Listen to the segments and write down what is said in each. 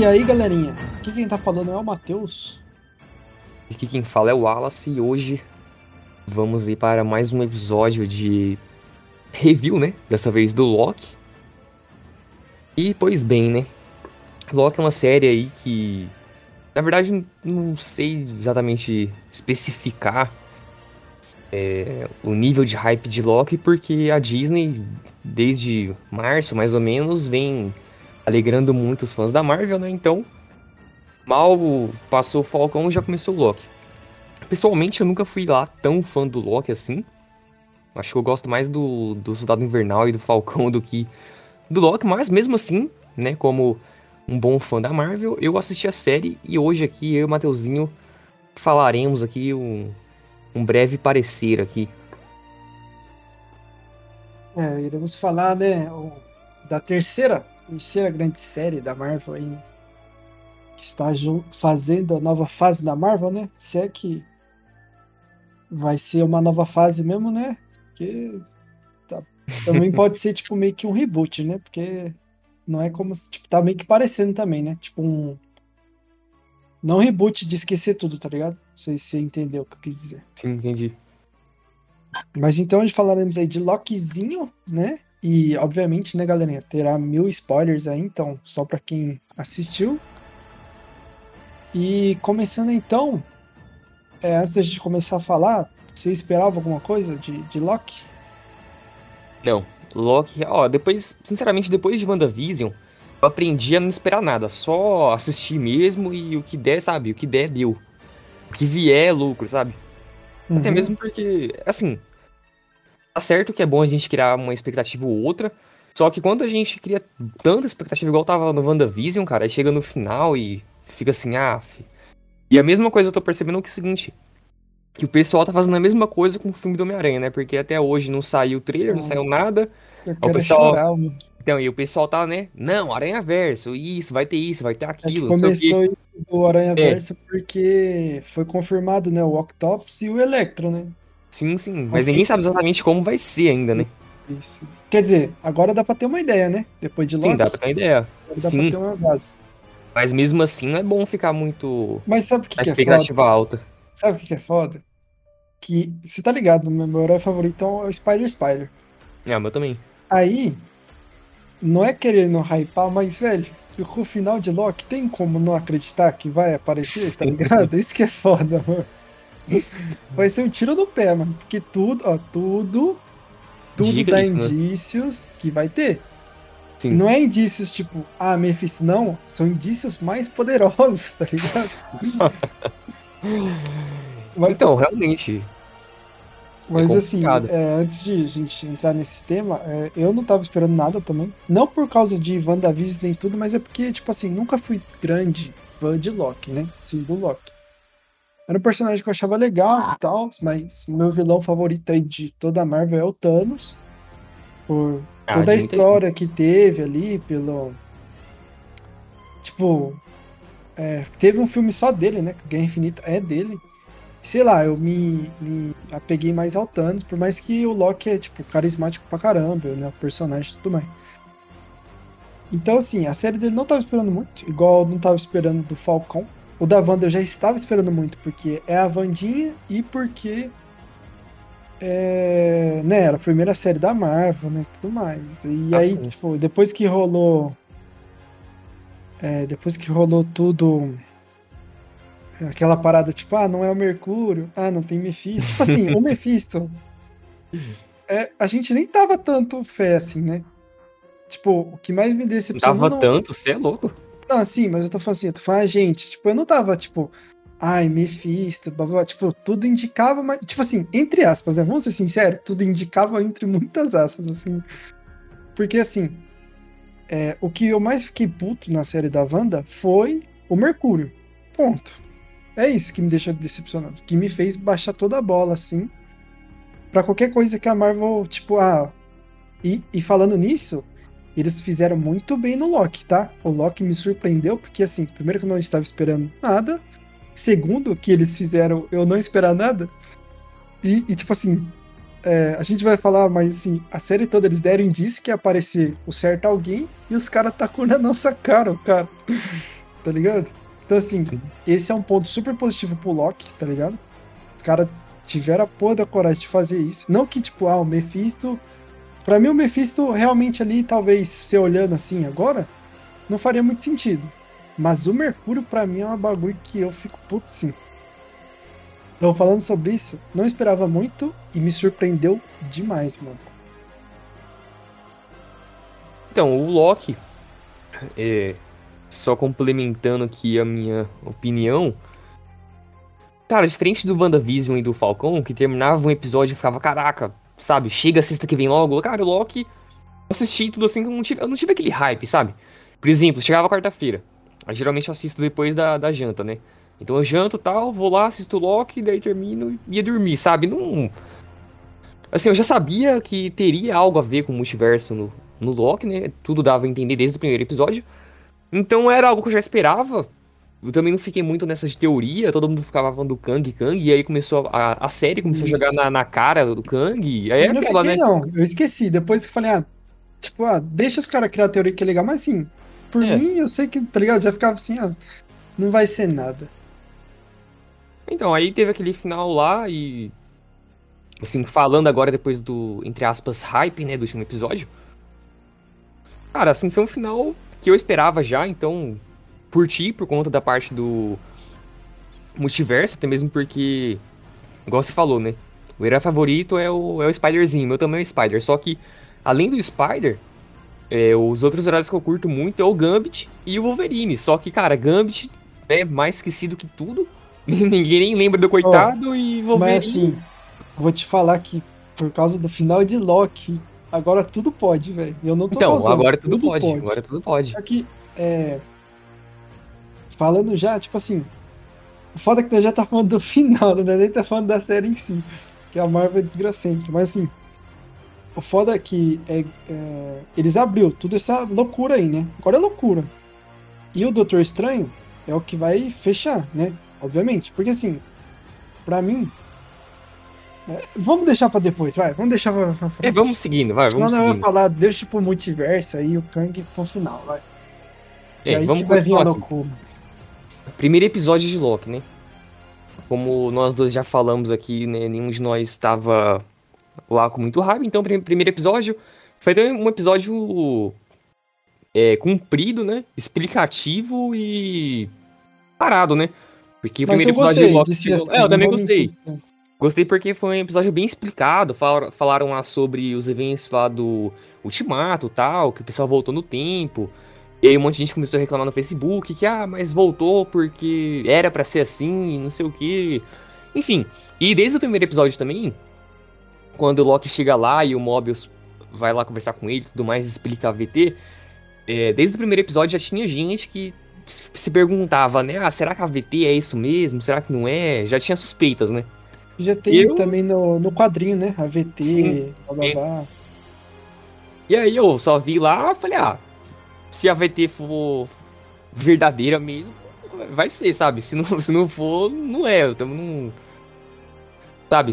E aí, galerinha? Aqui quem tá falando é o Matheus. Aqui quem fala é o Wallace e hoje vamos ir para mais um episódio de review, né? Dessa vez do Loki. E pois bem, né? Loki é uma série aí que na verdade não sei exatamente especificar é, o nível de hype de Loki porque a Disney desde março mais ou menos vem alegrando muito os fãs da Marvel, né? Então, mal passou o Falcão, já começou o Loki. Pessoalmente, eu nunca fui lá tão fã do Loki assim. Acho que eu gosto mais do, do Soldado Invernal e do Falcão do que do Loki, mas mesmo assim, né, como um bom fã da Marvel, eu assisti a série e hoje aqui eu e o Mateuzinho falaremos aqui um, um breve parecer aqui. É, iremos falar, né, da terceira terceira grande série da Marvel aí, né? Que está fazendo a nova fase da Marvel, né? Se é que vai ser uma nova fase mesmo, né? Porque tá, também pode ser tipo meio que um reboot, né? Porque não é como tipo, tá meio que parecendo também, né? Tipo um não reboot de esquecer tudo, tá ligado? Não sei se você entendeu o que eu quis dizer. Sim, entendi. Mas então hoje falaremos aí de Lokizinho, né? E, obviamente, né, galerinha, terá mil spoilers aí, então, só para quem assistiu. E começando então, é, antes da gente começar a falar, você esperava alguma coisa de, de Loki? Não, Loki, ó, depois, sinceramente, depois de WandaVision, eu aprendi a não esperar nada, só assistir mesmo e o que der, sabe, o que der, deu. O que vier é lucro, sabe? Uhum. Até mesmo porque, assim, Tá certo que é bom a gente criar uma expectativa ou outra, só que quando a gente cria tanta expectativa igual tava no WandaVision, cara, aí chega no final e fica assim, ah, E a mesma coisa eu tô percebendo que é o seguinte, que o pessoal tá fazendo a mesma coisa com o filme do Homem-Aranha, né? Porque até hoje não saiu o trailer, não saiu nada. Eu o pessoal... chorar. Então, e o pessoal tá, né? Não, Aranha Verso, isso, vai ter isso, vai ter aquilo. É começou o Aranha Verso é. porque foi confirmado, né? O Octopus e o Electro, né? Sim, sim. Mas ninguém sabe exatamente como vai ser ainda, né? Isso. Quer dizer, agora dá pra ter uma ideia, né? Depois de Loki. Sim, dá pra ter uma ideia. Dá sim. pra ter uma base. Mas mesmo assim não é bom ficar muito. Mas sabe o que, que é foda? alta. Sabe o que, que é foda? Que você tá ligado, meu herói favorito é o Spider Spider. É, o meu também. Aí, não é querendo hypar, mas, velho, com o final de Loki, tem como não acreditar que vai aparecer, tá ligado? Isso que é foda, mano. Vai ser um tiro no pé, mano. Porque tudo, ó, tudo. Tudo Diga dá isso, indícios né? que vai ter. Sim. Não é indícios tipo, ah, Mephisto, não. São indícios mais poderosos, tá ligado? Mas, então, realmente. Mas é assim, é, antes de a gente entrar nesse tema, é, eu não tava esperando nada também. Não por causa de WandaVision nem tudo, mas é porque, tipo assim, nunca fui grande fã de Loki, né? Sim, do Loki. Era um personagem que eu achava legal e tal, mas meu vilão favorito aí de toda a Marvel é o Thanos. Por ah, toda a, a história que teve ali, pelo. Tipo. É, teve um filme só dele, né? Que Guerra Infinita é dele. Sei lá, eu me, me apeguei mais ao Thanos, por mais que o Loki é, tipo, carismático pra caramba, né? O personagem e tudo mais. Então, assim, a série dele não tava esperando muito, igual não tava esperando do Falcão. O da Wanda eu já estava esperando muito, porque é a Vandinha e porque. É, né, era a primeira série da Marvel, né? Tudo mais. E ah, aí, sim. tipo, depois que rolou. É, depois que rolou tudo. Aquela parada, tipo, ah, não é o Mercúrio, ah, não tem Mephisto. Tipo assim, o Mephisto. É, a gente nem tava tanto fé assim, né? Tipo, o que mais me decepcionou. Tava não... tanto, você é louco. Não, assim, mas eu tô falando assim, eu tô falando, gente, tipo, eu não tava, tipo, ai, Mephisto, blá, blá, tipo, tudo indicava, mas, tipo assim, entre aspas, né, vamos ser sinceros, tudo indicava entre muitas aspas, assim, porque, assim, é, o que eu mais fiquei puto na série da Wanda foi o Mercúrio, ponto. É isso que me deixou decepcionado, que me fez baixar toda a bola, assim, para qualquer coisa que a Marvel, tipo, ah, e, e falando nisso, eles fizeram muito bem no Loki, tá? O Loki me surpreendeu, porque assim, primeiro que eu não estava esperando nada. Segundo, que eles fizeram eu não esperar nada. E, e tipo assim, é, a gente vai falar, mas assim, a série toda eles deram indício que ia aparecer o certo alguém e os caras tacou na nossa cara, cara. tá ligado? Então, assim, esse é um ponto super positivo pro Loki, tá ligado? Os caras tiveram a porra da coragem de fazer isso. Não que, tipo, ah, o Mephisto. Pra mim, o Mephisto realmente ali, talvez, se olhando assim agora, não faria muito sentido. Mas o Mercúrio, pra mim, é um bagulho que eu fico puto sim. Então, falando sobre isso, não esperava muito e me surpreendeu demais, mano. Então, o Loki, é, só complementando aqui a minha opinião, cara, diferente do WandaVision e do Falcão, que terminava um episódio e ficava, caraca, sabe, chega a sexta que vem logo, cara, o Loki, assisti tudo assim, eu não tive, eu não tive aquele hype, sabe? Por exemplo, chegava quarta-feira, geralmente eu assisto depois da, da janta, né? Então eu janto tal, vou lá, assisto o Loki, daí termino e ia dormir, sabe? Não. Assim, eu já sabia que teria algo a ver com o multiverso no, no Loki, né? Tudo dava a entender desde o primeiro episódio. Então era algo que eu já esperava. Eu também não fiquei muito nessa de teoria, todo mundo ficava falando do Kang, Kang, e aí começou a, a série começou Isso. a jogar na, na cara do Kang. Aí eu não aquela, fiquei, né? não, eu esqueci. Depois que falei, ah, tipo, ah, deixa os caras criar a teoria que é legal, mas assim, por é. mim, eu sei que, tá ligado? Já ficava assim, ah, não vai ser nada. Então, aí teve aquele final lá e. Assim, falando agora depois do, entre aspas, hype, né, do último episódio. Cara, assim, foi um final que eu esperava já, então. Curti por conta da parte do multiverso, até mesmo porque. Igual você falou, né? O herói favorito é o, é o Spiderzinho, meu também é o Spider. Só que, além do Spider, é, os outros heróis que eu curto muito é o Gambit e o Wolverine. Só que, cara, Gambit é mais esquecido que tudo. Ninguém nem lembra do coitado oh, e Wolverine. Mas assim, vou te falar que por causa do final de Loki, agora tudo pode, velho. Eu não tô Então, causando, agora tudo, tudo pode, pode, Agora tudo pode. Só que, é. Falando já, tipo assim. O foda é que nós já tá falando do final, né? Nem tá falando da série em si. Que a Marvel é desgracente. Mas assim. O foda é que é, é, eles abriu tudo essa loucura aí, né? Agora é loucura. E o Doutor Estranho é o que vai fechar, né? obviamente. Porque assim, para mim. É, vamos deixar para depois, vai. Vamos deixar pra, pra é, vamos seguindo, vai. Senão vamos seguindo. falar, deixa pro multiverso aí o Kang pro final, vai. É, aí vamos que vai vir a loucura. Primeiro episódio de Loki, né? Como nós dois já falamos aqui, né? Nenhum de nós estava lá com muito hype. Então, primeiro episódio foi um episódio é, comprido, né? Explicativo e parado, né? Porque o Mas primeiro episódio de Loki chegou... Assim, é, eu também gostei. Gostei porque foi um episódio bem explicado. Falaram, falaram lá sobre os eventos lá do Ultimato tal, que o pessoal voltou no tempo. E aí um monte de gente começou a reclamar no Facebook que, ah, mas voltou porque era para ser assim, não sei o que. Enfim, e desde o primeiro episódio também, quando o Loki chega lá e o Mobius vai lá conversar com ele e tudo mais, explica a VT, é, desde o primeiro episódio já tinha gente que se perguntava, né? Ah, será que a VT é isso mesmo? Será que não é? Já tinha suspeitas, né? Já tem eu... também no, no quadrinho, né? A VT, blá, blá, blá. E aí eu só vi lá falei, ah, se a VT for verdadeira mesmo, vai ser, sabe? Se não, se não for, não é. Eu tamo num. Sabe,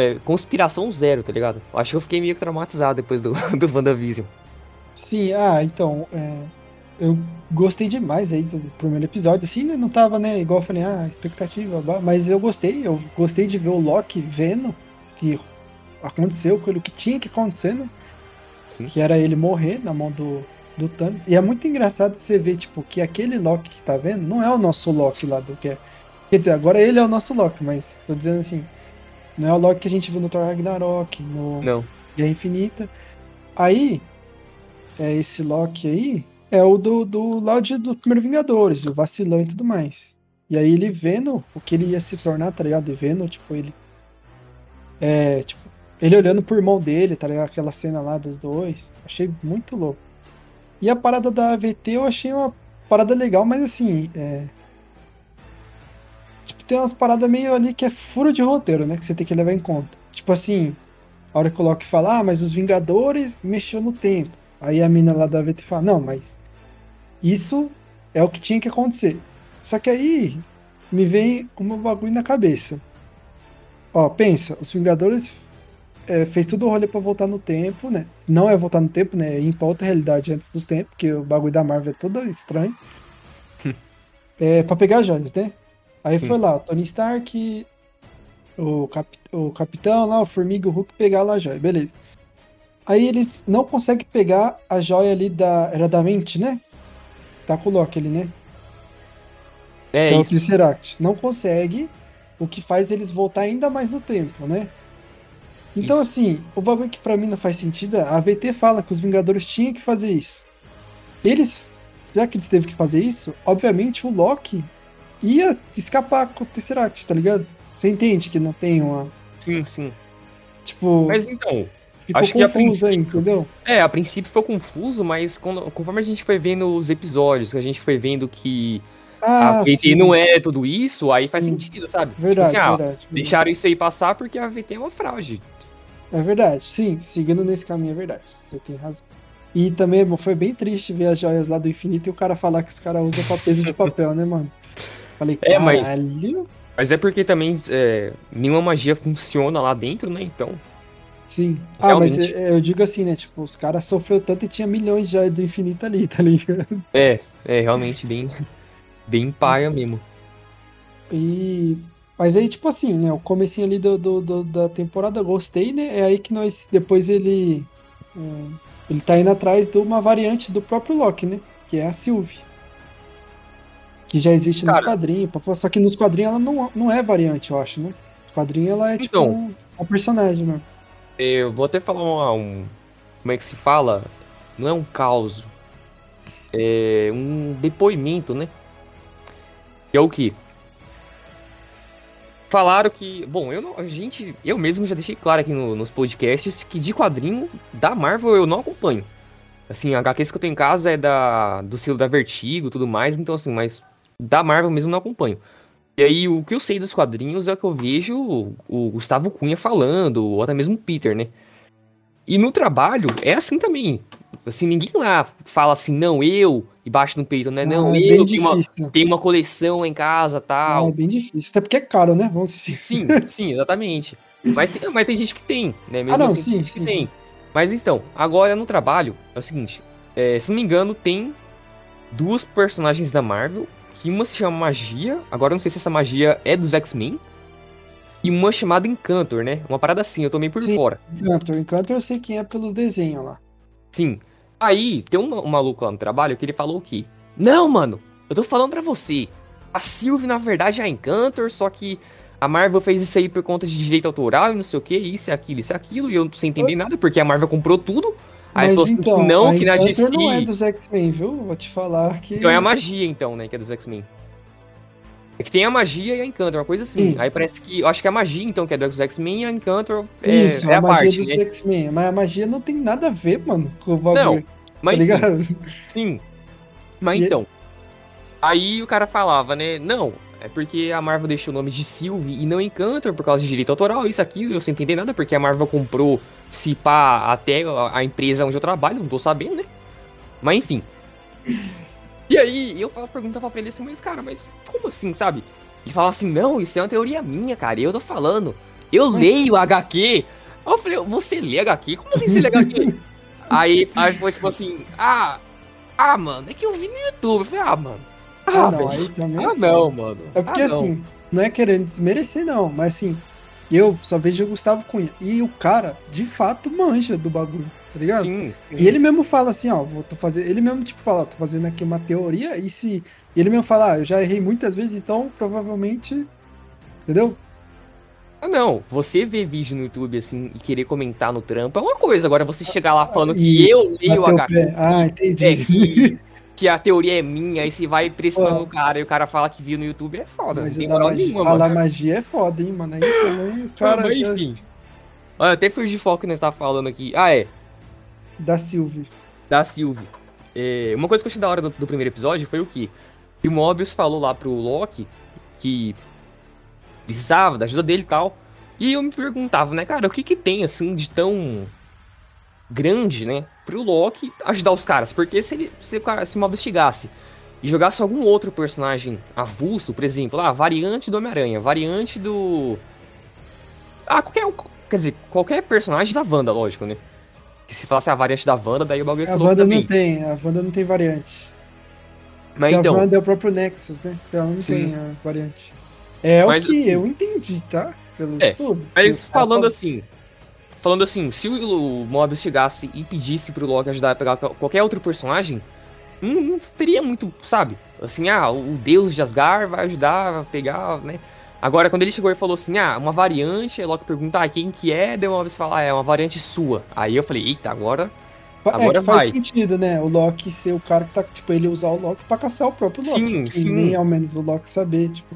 é, conspiração zero, tá ligado? Acho que eu fiquei meio traumatizado depois do, do WandaVision. Sim, ah, então. É eu gostei demais aí do primeiro episódio, assim, né? Não tava, né, igual eu falei, ah, expectativa, mas eu gostei, eu gostei de ver o Loki vendo que aconteceu aquilo que tinha que acontecer, né? Sim. Que era ele morrer na mão do, do Thanos. E é muito engraçado você ver, tipo, que aquele Loki que tá vendo não é o nosso Loki lá do que é. Quer dizer, agora ele é o nosso Loki, mas tô dizendo assim, não é o Loki que a gente viu no Thor Ragnarok, no não. Guerra Infinita. Aí, é esse Loki aí, é o do, do Loud do primeiro Vingadores, o vacilão e tudo mais. E aí ele vendo o que ele ia se tornar, tá ligado? E vendo, tipo, ele. É, tipo, ele olhando pro irmão dele, tá ligado? Aquela cena lá dos dois. Achei muito louco. E a parada da AVT eu achei uma parada legal, mas assim. É... Tipo, tem umas paradas meio ali que é furo de roteiro, né? Que você tem que levar em conta. Tipo assim, a hora que o Loki fala, ah, mas os Vingadores mexeu no tempo. Aí a mina lá da VT fala, não, mas isso é o que tinha que acontecer. Só que aí me vem uma bagulho na cabeça. Ó, pensa, os Vingadores é, fez tudo o rolê pra voltar no tempo, né? Não é voltar no tempo, né? É ir pra outra realidade antes do tempo, porque o bagulho da Marvel é todo estranho. é, pra pegar as joias, né? Aí Sim. foi lá, o Tony Stark, o, cap, o capitão lá, o Formiga e o Hulk pegar lá a joia, beleza. Aí eles não conseguem pegar a joia ali da. Era da mente, né? Tá com o Loki ali, né? É que é o isso. Tesseract. Não consegue, o que faz eles voltar ainda mais no tempo, né? Então, Isso. assim, o bagulho que pra mim não faz sentido, é, a VT fala que os Vingadores tinham que fazer isso. Eles, já que eles teve que fazer isso, obviamente o Loki ia escapar com o Tesseract, tá ligado? Você entende que não tem uma. Sim, sim. Tipo, Mas então, ficou acho confuso aí, entendeu? é, a princípio foi confuso, mas quando- conforme a gente foi vendo os episódios, que a gente foi vendo que Ah, a VT sim. não é tudo isso, aí faz Sim. sentido, sabe? Tipo Verdade, assim, ah, verdade. deixaram isso aí passar porque a VT é uma fraude. É verdade, sim, seguindo nesse caminho é verdade. Você tem razão. E também bom, foi bem triste ver as joias lá do infinito e o cara falar que os caras usam pra peso de papel, né, mano? Falei, É, mas- caralho. Mas é porque também é, nenhuma magia funciona lá dentro, né? Então. Sim. Ah, mas Realmente. é, eu digo assim, né? Tipo, os caras sofreu tanto e tinha milhões de joias do infinito ali, tá ligado? É, é realmente bem, bem paia mesmo. E. Mas aí, tipo assim, né? O comecinho ali do, do- do- da temporada gostei, né? É aí que nós. Depois ele. é, ele tá indo atrás de uma variante do próprio Loki, né? Que é a Sylvie. Que já existe nos Cara. quadrinhos. papo, Só que nos quadrinhos ela não, não é variante, eu acho, né? Nos quadrinhos ela é tipo Então. um, uma personagem, mano. Eu vou até falar uma- um. Como é que se fala? Não é um caos. É um depoimento, né? Que é o que? Falaram que. Bom, eu não. A gente. Eu mesmo já deixei claro aqui no- nos podcasts que de quadrinho da Marvel eu não acompanho. Assim, a HQs que eu tenho em casa é da, do selo da Vertigo e tudo mais, então assim, mas da Marvel mesmo não acompanho. E aí, o que eu sei dos quadrinhos é que eu vejo o, o Gustavo Cunha falando, ou até mesmo o Peter, né? E no trabalho é assim também. Assim, ninguém lá fala assim, não, eu, e bate no peito, né? Não, é eu bem tenho uma, tenho uma coleção em casa Ah, tal. é bem difícil. Até porque é caro, né? Vamos ser Sim, sim, exatamente. Mas tem, mas tem gente que tem, né? Mesmo Ah, não, assim, tem sim, sim. tem. Mas então, agora no trabalho, é o seguinte: é, se não me engano, tem duas personagens da Marvel, que uma se chama Magia, agora eu não sei se essa magia é dos X-Men, e uma chamada Encantor, né? Uma parada assim, eu tô meio por Sim. fora. Encanto, Encanto eu sei quem é pelos desenhos lá. Sim. Aí, tem um, um maluco lá no trabalho que ele falou que. Não, mano, eu tô falando pra você. A Sylvie, na verdade, é a Encantor, só que a Marvel fez isso aí por conta de direito autoral e não sei o que, isso aquilo, isso aquilo, e eu sem entender nada, porque a Marvel comprou tudo. Aí Mas falou assim, então, não, a que na DC. Não é dos X-Men, viu? Vou te falar que. Então é a magia, então, né, que é dos X-Men. É que tem a magia e a Encantor, uma coisa assim. Sim. Aí parece que. Eu acho que a magia, então, que é dos X-Men, e a Encantor é, Isso, é a, a magia parte, dos né? X-Men. Mas a magia não tem nada a ver, mano, com o bagulho. Não, tá Mas enfim, ligado? Sim. Mas E- então. Aí o cara falava, né? Não, é porque a Marvel deixou o nome de Sylvie e não Encantor por causa de direito autoral, isso, aquilo, eu sem entender nada, porque a Marvel comprou, se pá, até a empresa onde eu trabalho, não tô sabendo, né? Mas enfim. E aí, eu falo, perguntava pra ele assim, mas cara, mas como assim, sabe? Ele falava assim, não, isso é uma teoria minha, cara, eu tô falando. Eu Mas- leio HQ. Aí eu falei, você lê HQ? Como assim você lê HQ? aí, aí foi tipo assim, ah, ah, mano, é que eu vi no YouTube. Eu falei, ah, mano. Ah, Ah, não, aí também. Ah, não, mano. É porque Ah, assim, não é querendo desmerecer, não, mas assim, eu só vejo o Gustavo Cunha. E o cara, de fato, manja do bagulho, tá ligado? Sim, sim. E ele mesmo fala assim, ó, vou tô fazendo. Ele mesmo, tipo, fala, ó, tô fazendo aqui uma teoria, e se. e ele mesmo fala, ah, eu já errei muitas vezes, então provavelmente. Entendeu? Ah, não. Você ver vídeo no YouTube assim e querer comentar no trampo é uma coisa. Agora você chegar lá falando que E eu leio o HQ. pé. Ah, entendi. É, que, que a teoria é minha, aí você vai pressionando o cara e o cara fala que viu no YouTube, é foda. Mas não tem moral magia, nenhuma, falar mano. magia é foda, hein, mano. Aí também o cara Mas, já- enfim. Olha, até perdi foco que nós tava falando aqui. Ah, é. Da Sylvie. da Sylvie. É, uma coisa que eu achei da hora do, do primeiro episódio foi o quê? Que o Mobius falou lá pro Loki que precisava da ajuda dele e tal. E eu me perguntava, né, cara, o que que tem, assim, de tão grande, né, pro Loki ajudar os caras? Porque se ele, se o, se o Mobius chegasse e jogasse algum outro personagem avulso, por exemplo, ah, variante do Homem-Aranha, variante do... Ah, qualquer, quer dizer, qualquer personagem da Wanda, lógico, né? Que se falasse a variante da Wanda, daí o bagulho ia A Wanda também. não tem, a Wanda não tem variante. Mas então. A Wanda é o próprio Nexus, né? Então ela não sim. tem a variante. É mas, o que eu entendi, tá? Pelo é, estudo. Mas falando assim. Falando assim, se o Mobius chegasse e pedisse pro Loki ajudar a pegar qualquer outro personagem, não, não teria muito, sabe? Assim, ah, o deus de Asgard vai ajudar a pegar, né? Agora, quando ele chegou e falou assim, ah, uma variante, aí Loki pergunta, ah, quem que é? Deu uma vez falar, ah, é uma variante sua. Aí eu falei, eita, agora. Agora é faz sentido, né? O Loki ser o cara que tá, tipo, ele usar o Loki pra caçar o próprio Loki. Sim, sim. Nem ao menos o Loki saber, tipo.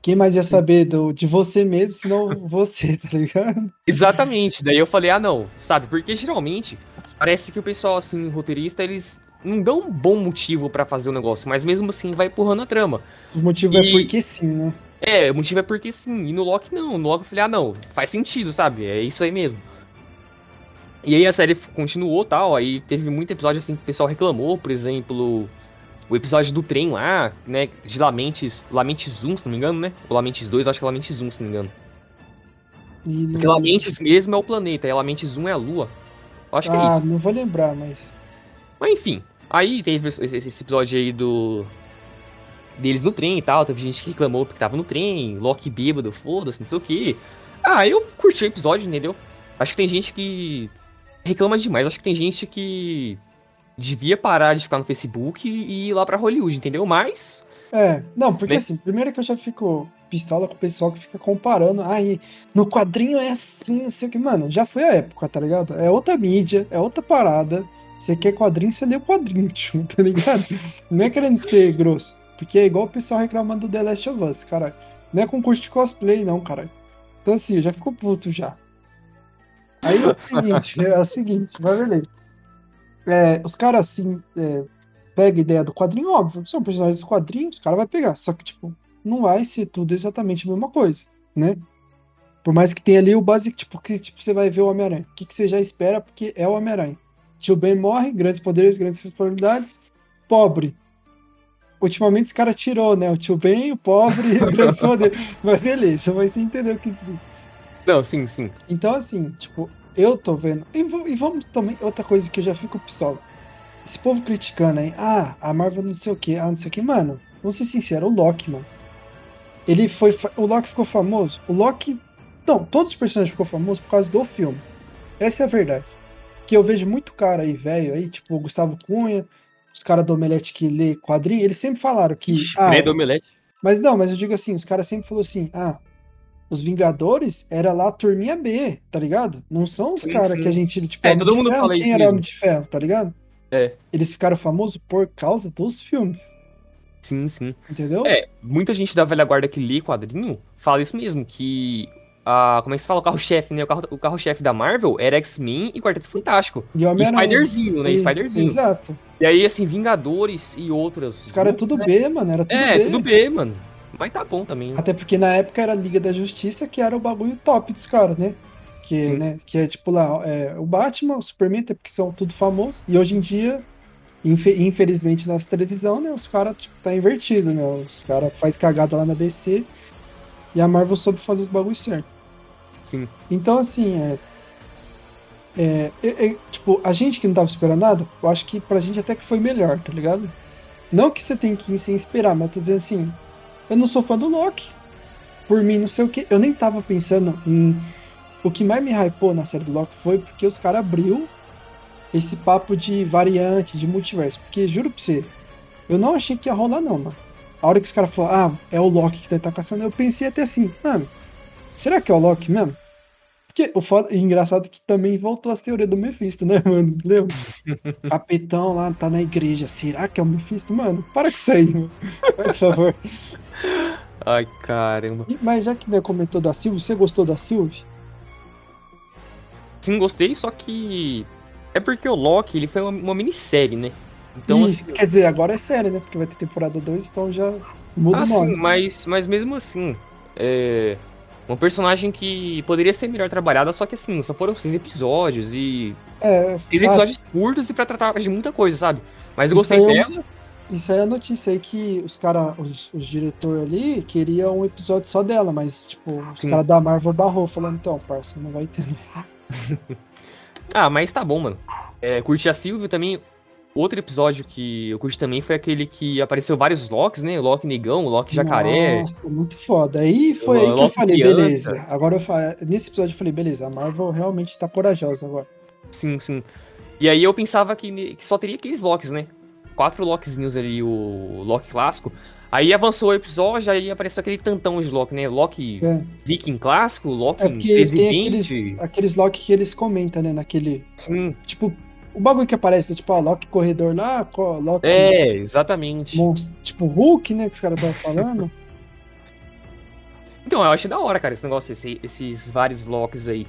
Quem mais ia saber do, de você mesmo, senão você, tá ligado? Exatamente. Daí eu falei, ah, não, sabe? Porque geralmente parece que o pessoal, assim, roteirista, eles não dão um bom motivo para fazer o negócio, mas mesmo assim vai empurrando a trama. O motivo é e... é porque sim, né? É, o motivo é porque sim. E no Loki não. No Loki eu falei, ah, não, faz sentido, sabe? É isso aí mesmo. E aí a série continuou tal, aí teve muito episódio assim que o pessoal reclamou, por exemplo, o episódio do trem lá, né, de Lamentes, Lamentes 1, se não me engano, né? Ou Lamentes 2, acho que é Lamentes 1, se não me engano. E Porque Lamentes mesmo é o planeta, e Lamentes 1 é a Lua. Eu acho ah, que é ah, isso. não vou lembrar, mas... Mas enfim, aí teve esse episódio aí do deles no trem e tal. Teve gente que reclamou porque tava no trem, Loki bêbado, foda-se, não sei o que. Ah, eu curti o episódio, entendeu? Acho que tem gente que reclama demais. Acho que tem gente que devia parar de ficar no Facebook e ir lá pra Hollywood, entendeu? Mas. É, não, porque assim, primeiro que eu já fico pistola com o pessoal que fica comparando. Ai, no quadrinho é assim, não sei o que. Mano, já foi a época, tá ligado? É outra mídia, é outra parada. Você quer quadrinho, você lê o quadrinho, tio, tá ligado? Não é querendo ser grosso. Porque é igual o pessoal reclamando do The Last of Us, cara. Não é concurso de cosplay, não, cara. Então, assim, eu já fico puto já. Aí é o seguinte, é o seguinte, vai ver é, Os caras, assim, é, pegam a ideia do quadrinho, óbvio. São personagens dos quadrinhos, os caras vão pegar. Só que, tipo, não vai ser tudo exatamente a mesma coisa, né? Por mais que tenha ali o básico, tipo, que tipo, você vai ver o Homem-Aranha. O que, que você já espera, porque é o Homem-Aranha. Tio Ben morre, grandes poderes, grandes responsabilidades. Pobre, ultimamente esse cara tirou, né? O tio bem, o pobre, o grande poder. Mas beleza, mas você entendeu o que dizer. Não, sim, sim. Então, assim, tipo, eu tô vendo. E, e, vamos também. Outra coisa que eu já fico pistola. Esse povo criticando aí, ah, a Marvel não sei o que, ah, não sei o que, mano. Vamos ser sinceros, o Loki, mano. Ele foi. O Loki ficou famoso. O Loki. Não, todos os personagens ficou famosos por causa do filme. Essa é a verdade. Que eu vejo muito cara aí, velho, aí, tipo, o Gustavo Cunha, os caras do Omelete que lê quadrinho, eles sempre falaram que. Ixi, ah, do Omelete. Mas não, mas eu digo assim, os caras sempre falaram assim, ah, os Vingadores era lá a turminha B, tá ligado? Não são os caras que a gente, tipo, é, todo mundo ferro, fala quem era Homem de Ferro, tá ligado? É. Eles ficaram famosos por causa dos filmes. Sim, sim. Entendeu? É, muita gente da velha guarda que lê quadrinho fala isso mesmo, que a, como é que se fala? O carro-chefe, né? O carro-chefe carro da Marvel era X-Men e Quarteto Fantástico. E, e Spiderzinho, né? E, Spiderzinho. Exato. E aí, assim, Vingadores e outras. Os caras é tudo né? B, mano. Era tudo é, B. tudo B, mano. Mas tá bom também. Né? Até porque na época era a Liga da Justiça, que era o bagulho top dos caras, né? Que, né, que é tipo lá, é, o Batman, o Superman, até porque são tudo famosos. E hoje em dia, infelizmente, nessa televisão, né? Os caras, tipo, tá invertido, né? Os caras faz cagada lá na DC. E a Marvel soube fazer os bagulhos certos. Sim. Então, assim, é, é, é, é, tipo, a gente que não tava esperando nada, eu acho que pra gente até que foi melhor, tá ligado? Não que você tem que ir sem esperar, mas tô dizendo assim, eu não sou fã do Loki. Por mim, não sei o que. Eu nem tava pensando em. O que mais me hypou na série do Loki foi porque os caras abriu esse papo de variante, de multiverso. Porque, juro pra você, eu não achei que ia rolar, não, mano. A hora que os caras falaram, ah, é o Loki que tá caçando, eu pensei até assim, mano, será que é o Loki mesmo? Porque o foda, e engraçado que também voltou as teorias do Mephisto, né, mano? Lembra? Capitão lá tá na igreja. Será que é o Mephisto? Mano, para com isso aí, mano. Faz favor. Ai, caramba. Mas já que né, comentou da Sylvie, você gostou da Sylvie? Sim, gostei, só que. É porque o Loki ele foi uma, uma minissérie, né? Então, assim... Quer dizer, agora é série, né? Porque vai ter temporada 2, então já muda ah, o nome. Sim, mas, mas mesmo assim. É um personagem que poderia ser melhor trabalhada, só que assim, só foram seis episódios e. É. Seis episódios curtos e pra tratar de muita coisa, sabe? Mas eu gostei é dela. Isso aí é a notícia aí que os caras, os, os diretores ali, queriam um episódio só dela, mas, tipo, os caras da Marvel barrou, falando, então, parça, não vai ter. ah, mas tá bom, mano. É, curti a Silvia também. Outro episódio que eu curti também foi aquele que apareceu vários Locks, né? Loki Negão, Loki Jacaré. Nossa, muito foda. Aí foi O aí que eu Loki falei, criança. beleza. Agora eu fa... nesse episódio eu falei, beleza, a Marvel realmente tá corajosa agora. Sim, sim. E aí eu pensava que, que só teria aqueles Locks, né? Quatro Lockzinhos ali, o Loki clássico. Aí avançou o episódio, aí apareceu aquele tantão de Loki, né? Loki É. Viking clássico, Loki É porque tem presidente. aqueles, aqueles Loki que eles comentam, né? Naquele. Sim. Tipo, o bagulho que aparece, tipo, ó, Loki corredor lá, Loki. É, exatamente. monstro, tipo, Hulk, né? Que os caras estavam falando. Então, eu achei da hora, cara, esse negócio, esse- esses vários Locks aí.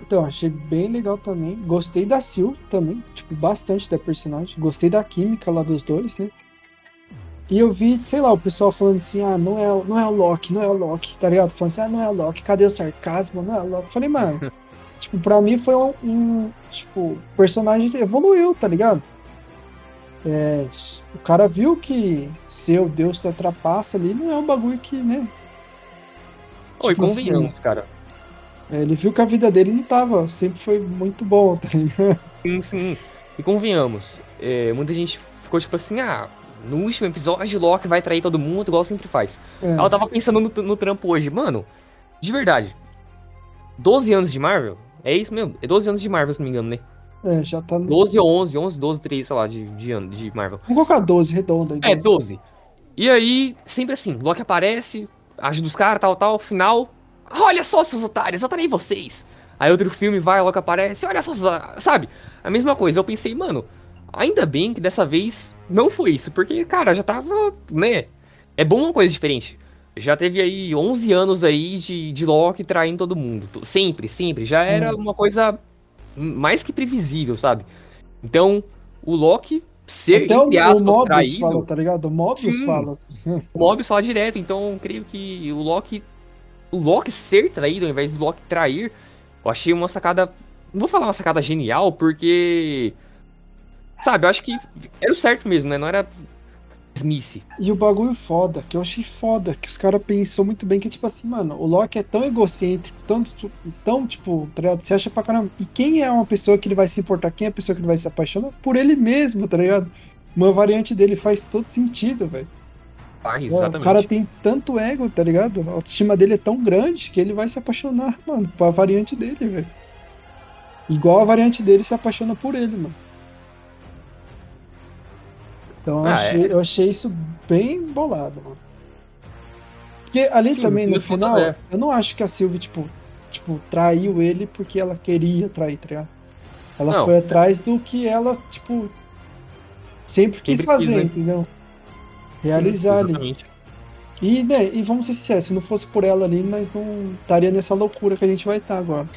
Então, achei bem legal também. Gostei da Sylvie também, tipo, bastante da personagem. Gostei da química lá dos dois, né? E eu vi, sei lá, o pessoal falando assim, ah, não é, não é o Loki, não é o Loki, tá ligado? Falando assim, ah, não é o Loki, cadê o sarcasmo? Não é o Loki. Falei, mano, tipo, pra mim foi um, um, tipo, o personagem evoluiu, tá ligado? É, o cara viu que ser o Deus da trapaça ali não é um bagulho que, né? Oi, Tipo assim, convenhamos, cara. É, ele viu que a vida dele não tava, sempre foi muito bom, tá ligado? Sim, sim. E convenhamos, é, muita gente ficou tipo assim, ah, no último episódio Loki vai trair todo mundo, igual sempre faz. É. Ela tava pensando no, no trampo hoje. Mano, de verdade. 12 anos de Marvel? É isso mesmo? É 12 anos de Marvel, se não me engano, né? É, já tá no. 12 ou 11, 11, 12, 13, sei lá, de, de, ano, de Marvel. Vamos colocar 12 redonda aí. É, 12. E aí, sempre assim, Loki aparece, ajuda os caras, tal, tal, final. Olha só, seus otários, eu trarei vocês. Aí outro filme vai, Loki aparece, olha só, seus- sabe? A mesma coisa, eu pensei, mano, ainda bem que dessa vez não foi isso, porque, cara, já tava, né? É bom uma coisa diferente. Já teve aí 11 anos aí de, de Loki traindo todo mundo. Sempre, sempre. Já era Hum. uma coisa mais que previsível, sabe? Então, o Loki ser, Até o, entre o aspas, Mobius traído... fala, tá ligado? O Mobius Sim. fala. O Mobius fala direto, então eu creio que o Loki. O Loki ser traído ao invés do Loki trair, eu achei uma sacada. Não vou falar uma sacada genial, porque. Sabe, eu acho que era o certo mesmo, né? Não era. Smith. E o bagulho foda, que eu achei foda, que os caras pensou muito bem, que tipo assim, mano, o Loki é tão egocêntrico, tão, tão tipo, tá ligado? Você acha pra caramba. E quem é uma pessoa que ele vai se importar? Quem é a pessoa que ele vai se apaixonar? Por ele mesmo, tá ligado? Uma variante dele faz todo sentido, velho. Ah, É. O cara tem tanto ego, tá ligado? A autoestima dele é tão grande que ele vai se apaixonar, mano, pra variante dele, velho. Igual a variante dele se apaixona por ele, mano. Então eu, Ah, achei, eu achei isso bem bolado, mano. Porque ali Sim, também, no final, é. eu não acho que a Sylvie, tipo, tipo, traiu ele porque ela queria trair, tá ligado? Ela Não. foi atrás do que ela, tipo, sempre quis Sempre quis, fazer, né? entendeu? Sim, Realizar ali. exatamente. E, né, e vamos ser sinceros, se não fosse por ela ali, nós não estaria nessa loucura que a gente vai estar agora.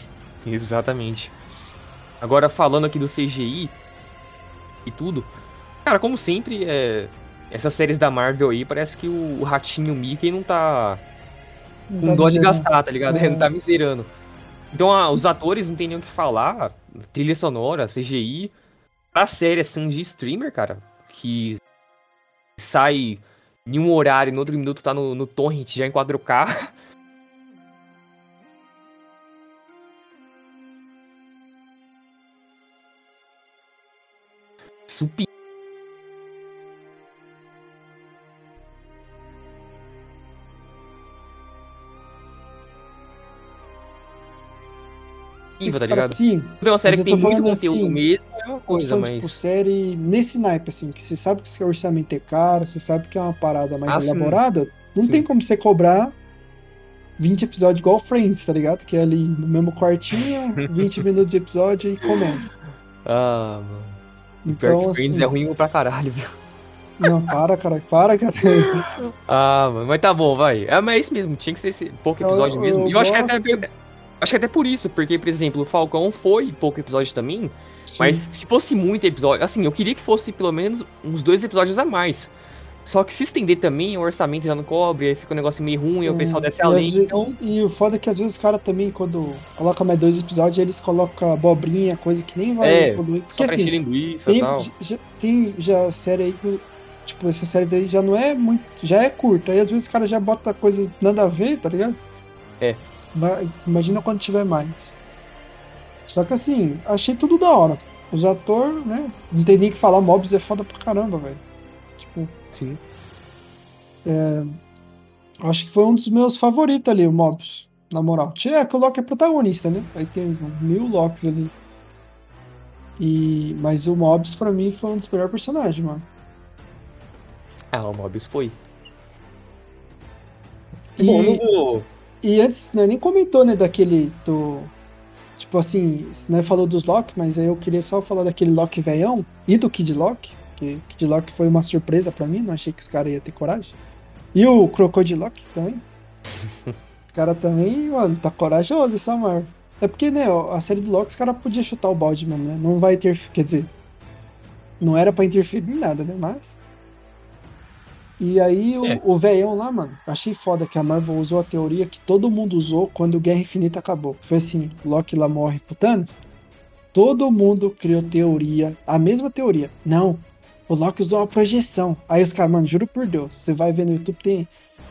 Exatamente. Agora, falando aqui do CGI e tudo. Cara, como sempre, é... essas séries da Marvel aí, parece que o, ratinho Mickey não tá com tá dó de gastar, tá ligado? É. Não tá miserando. Então ah, os atores não tem nem o que falar. Trilha sonora, CGI. Pra série assim de streamer, cara, que sai em um horário e no outro minuto tá no, no torrent já em 4K. Supi. Os tá ligado? Sim, Tem uma série que eu tem muito conteúdo assim, mesmo, é uma eu coisa, mas. tipo, série nesse naipe, assim, que você sabe que o seu orçamento é caro, você sabe que é uma parada mais Ah, sim. elaborada, não Sim. tem como você cobrar 20 episódios igual Friends, tá ligado? Que é ali no mesmo quartinho, 20 minutos de episódio e comédia. Ah, mano. Então, que Friends assim, é ruim pra caralho, viu? não, para, cara, para, cara. Ah, mano, mas tá bom, vai. É, mas é isso mesmo, tinha que ser esse pouco Eu- episódio eu mesmo. E eu acho que até. Acho que até por isso, porque, por exemplo, o Falcão foi pouco episódio também, mas se fosse muito episódio. Assim, eu queria que fosse pelo menos uns dois episódios a mais. Só que se estender também, o orçamento já não cobre, aí fica um negócio meio ruim, aí o pessoal É, desce além. ve- Então, E, e o foda é que às vezes os caras também, quando coloca mais dois episódios, eles colocam abobrinha, coisa que nem vai É, evoluir. só Porque assim, linguiça e tem, tal. já, tem já série aí que, tipo, essas séries aí já não é muito. Já é curta. Aí às vezes os caras já botam coisa nada a ver, tá ligado? É. Imagina quando tiver mais. Só que assim, achei tudo da hora. os atores, né? Não tem nem que falar, Mobius é foda pra caramba, velho. Tipo. Sim. É, acho que foi um dos meus favoritos ali, o Mobius. Na moral. É que o Loki é protagonista, né? Aí tem mil Locks ali. E, mas o Mobius, pra mim, foi um dos melhores personagens, mano. Ah, o Mobius foi. E, Bom, não vou... e antes, né, nem comentou, né, daquele. Do, tipo assim, né, falou dos Loki, mas aí eu queria só falar daquele Loki veião e do Kid Loki. Que Kid Loki foi uma surpresa pra mim, não achei que os caras iam ter coragem. E o Crocodilock também. Os caras também, mano, tá corajoso essa Marvel. É porque, né, a série do Loki, os caras podiam chutar o balde mesmo, né? Não vai interferir. Quer dizer, não era pra interferir em nada, né? Mas. E aí o, é. o velhão lá, mano, achei foda que a Marvel usou a teoria que todo mundo usou quando Guerra Infinita acabou. Foi assim, Loki lá morre pro Thanos. Todo mundo criou teoria, a mesma teoria. Não, o Loki usou uma projeção. Aí os caras, mano, juro por Deus, você vai ver no YouTube, tem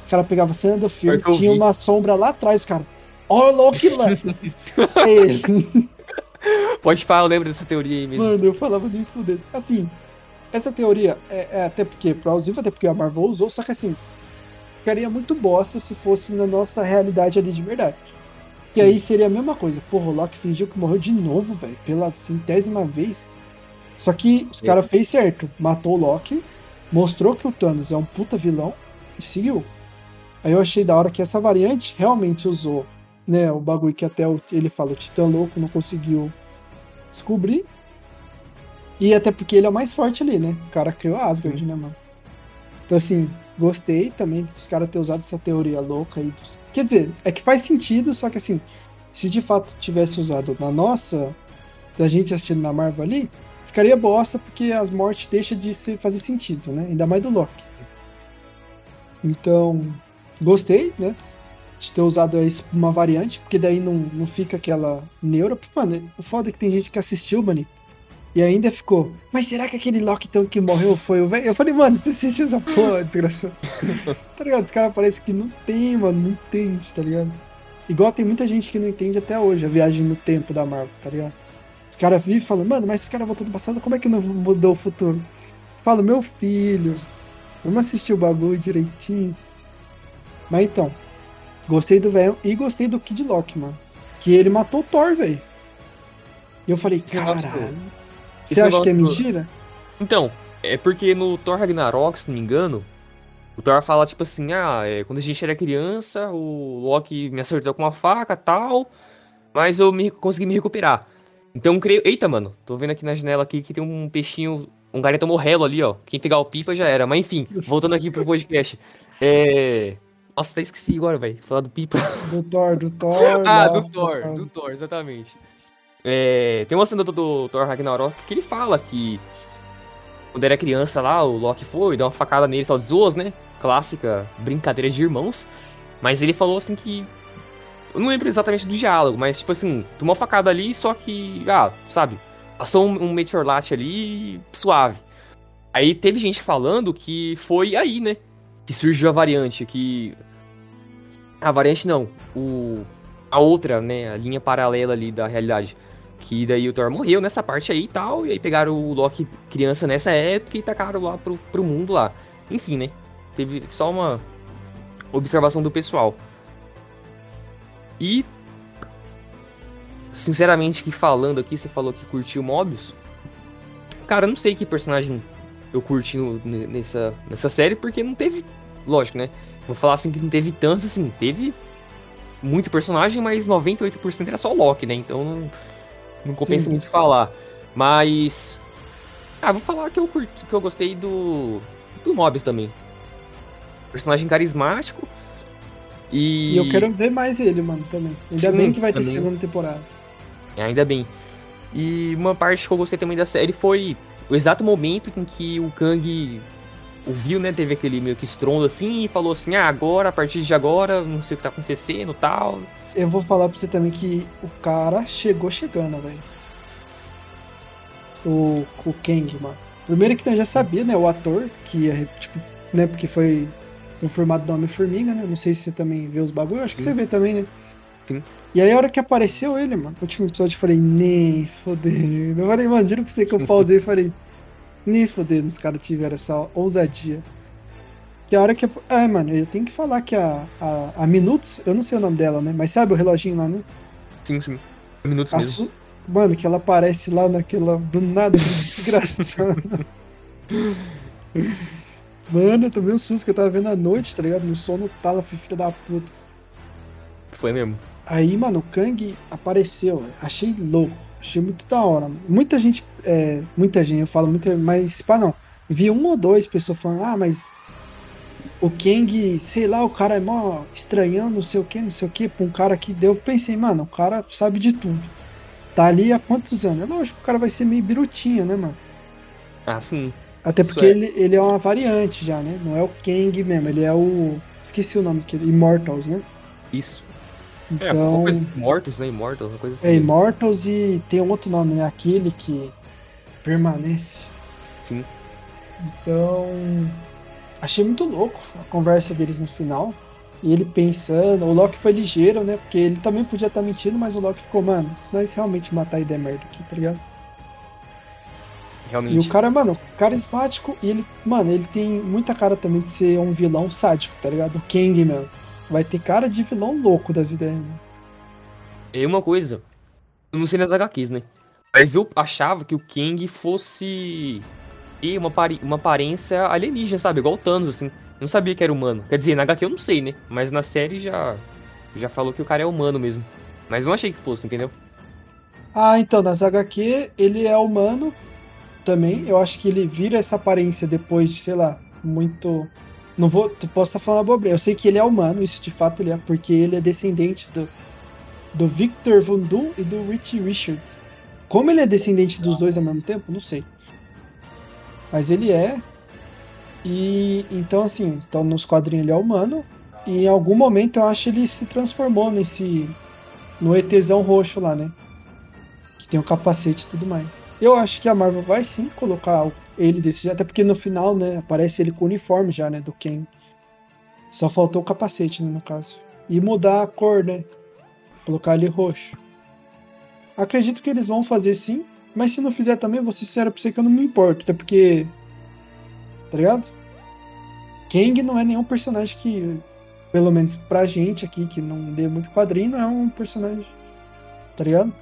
o cara pegava a cena do filme, tinha uma sombra lá atrás, cara. Olha o Loki lá. é ele. Pode falar, eu lembro dessa teoria aí mesmo. Mano, eu falava nem fuder. Assim, essa teoria é, é, até porque plausível, até porque a Marvel usou, só que assim, ficaria muito bosta se fosse na nossa realidade ali de verdade. E aí seria a mesma coisa. Porra, o Loki fingiu que morreu de novo, velho, pela centésima vez. Só que os é. caras fez certo. Matou o Loki, mostrou que o Thanos é um puta vilão e seguiu. Aí eu achei da hora que essa variante realmente usou, né, o bagulho que até ele fala, o Titã Louco não conseguiu descobrir. E até porque ele é o mais forte ali, né? O cara criou Asgard, né, mano? Então, assim, gostei também dos caras ter usado essa teoria louca aí. Dos... Quer dizer, é que faz sentido, só que assim, se de fato tivesse usado na nossa, da gente assistindo na Marvel ali, ficaria bosta porque as mortes deixam de ser, fazer sentido, né? Ainda mais do Loki. Então, gostei, né? De ter usado isso uma variante, porque daí não, não fica aquela neura. Porque, mano, o foda é que tem gente que assistiu, bonito. E ainda ficou, mas será que aquele Loki então que morreu foi o velho? Eu falei, mano, você assistiu essa porra, desgraçado. tá ligado? Os caras parecem que não tem, mano, não entende, tá ligado? Igual tem muita gente que não entende até hoje a viagem no tempo da Marvel, tá ligado? Os caras vivem e falam, mano, mas esse cara voltou do passado, como é que não mudou o futuro? Fala, meu filho, vamos assistir o bagulho direitinho. Mas então, gostei do velho e gostei do Kid Lock, mano. Que ele matou o Thor, velho. E eu falei, caralho. Você acha que é mentira? Então, é porque no Thor Ragnarok, se não me engano, o Thor fala tipo assim: ah, é, quando a gente era criança, o Loki me acertou com uma faca tal, mas eu me, consegui me recuperar. Então, creio. Eita, mano, tô vendo aqui na janela aqui que tem um peixinho, um gareta morrelo ali, ó. Quem pegar o pipa já era. Mas enfim, voltando aqui pro podcast. É. Nossa, até esqueci agora, velho. Falar do Pipa. Do Thor, do Thor. ah, do Thor, do Thor, exatamente. É, tem uma cena do, do Thor Ragnarok que ele fala que quando era criança lá, o Loki foi, deu uma facada nele, só de zoas, né? Clássica brincadeira de irmãos. Mas ele falou assim que. Eu não lembro exatamente do diálogo, mas tipo assim, tomou uma facada ali, só que. Ah, sabe? Passou um, um Meteorlate ali suave. Aí teve gente falando que foi aí, né? Que surgiu a variante, que a variante não, o a outra, né, a linha paralela ali da realidade. Que daí o Thor morreu nessa parte aí e tal, e aí pegaram o Loki criança nessa época e tacaram lá pro, pro mundo lá. Enfim, né? Teve só uma observação do pessoal. E sinceramente que falando aqui, você falou que curtiu Mobius. Cara, não sei que personagem eu curti nessa, nessa série, porque não teve. Lógico, né? Vou falar assim que não teve tantos, assim, teve muito personagem, mas 98% era só Loki, né? Então não, não compensa Sim. muito falar. Mas. Ah, vou falar que eu, curti, que eu gostei do. Do Mobius também. Personagem carismático. E... e eu quero ver mais ele, mano, também. Ainda Sim, bem que vai ter segunda temporada. É, ainda bem. E uma parte que eu gostei também da série foi o exato momento em que o Kang ouviu, né? Teve aquele meio que estrondo assim e falou assim: ah, agora, a partir de agora, não sei o que tá acontecendo tal. Eu vou falar pra você também que o cara chegou chegando, velho. O, o Kang, mano. Primeiro que nós já sabia, né? O ator, que é, tipo, né? Porque foi confirmado do Homem-Formiga, né? Não sei se você também vê os bagulhos. Acho Sim. que você vê também, né? Sim. E aí a hora que apareceu ele, mano, no último episódio, eu falei, nem fodendo. Eu falei, mano, juro pra você que eu pausei e falei, nem fodendo, os caras tiveram essa ousadia. Que a hora que. É, mano, eu tenho que falar que a, a, a Minutos, eu não sei o nome dela, né? Mas sabe o reloginho lá, né? Sim, sim. Minutos A mesmo. su- Mano, que ela aparece lá naquela. Do nada, que desgraçado. Mano, eu tomei um susto que eu tava vendo à noite, tá ligado? No sono tala, fui filho da puta. Foi mesmo. Aí, mano, o Kang apareceu, achei louco, achei muito da hora. mano. Muita gente, é, muita gente, eu falo muita, mas pá, não. Vi um ou dois pessoas falando, ah, mas o Kang, sei lá, o cara é mó estranhão, não sei o que, não sei o que, pra um cara que deu. Eu pensei, mano, o cara sabe de tudo. Tá ali há quantos anos? É lógico que o cara vai ser meio birutinha, né, mano? Ah, sim. Até porque é. ele, ele é uma variante já, né? Não é o Kang mesmo, ele é o. Esqueci o nome dele, Immortals, né? Isso. É, Então. coisa assim, Mortos, né? Immortals, uma coisa assim. É. Immortals e tem um outro nome, né? Aquele que permanece. Sim. Então, achei muito louco a conversa deles no final. E ele pensando, o Loki foi ligeiro, né? Porque ele também podia estar mentindo, mas o Loki ficou, mano, se nós realmente matar e der merda aqui, tá ligado? Realmente. E o cara, mano, carismático, e ele, mano, ele tem muita cara também de ser um vilão sádico, tá ligado? O Kang, mano. Vai ter cara de vilão louco das ideias, mano. E uma coisa, eu não sei nas HQs, né? Mas eu achava que o Kang fosse ter uma, uma aparência alienígena, sabe? Igual o Thanos, assim. Não sabia que era humano. Quer dizer, na HQ eu não sei, né? Mas na série já, já falou que o cara é humano mesmo. Mas não achei que fosse, entendeu? Ah, então, nas HQ, ele é humano também. Eu acho que ele vira essa aparência depois de, sei lá, muito. Não vou. Posso estar falando bobeira. Eu sei que ele é humano, isso de fato ele é, porque ele é descendente do, do Victor Von Doom e do Richie Richards. Como ele é descendente dos dois ao mesmo tempo, não sei. Mas ele é. E então, assim, então nos quadrinhos ele é humano. E em algum momento eu acho que ele se transformou nesse. No ETzão roxo lá, né? que tem o capacete e tudo mais. Eu acho que a Marvel vai sim colocar ele desse jeito, até porque no final, né, aparece ele com o uniforme já, né, do Ken. Só faltou o capacete, né, no caso. E mudar a cor, né? Colocar ele roxo. Acredito que eles vão fazer sim, mas se não fizer também, vou ser sincero pra você que eu não me importo, até porque. Tá ligado? Kang não é nenhum personagem que, pelo menos pra gente aqui, que não lê muito quadrinho, não é um personagem. Tá ligado?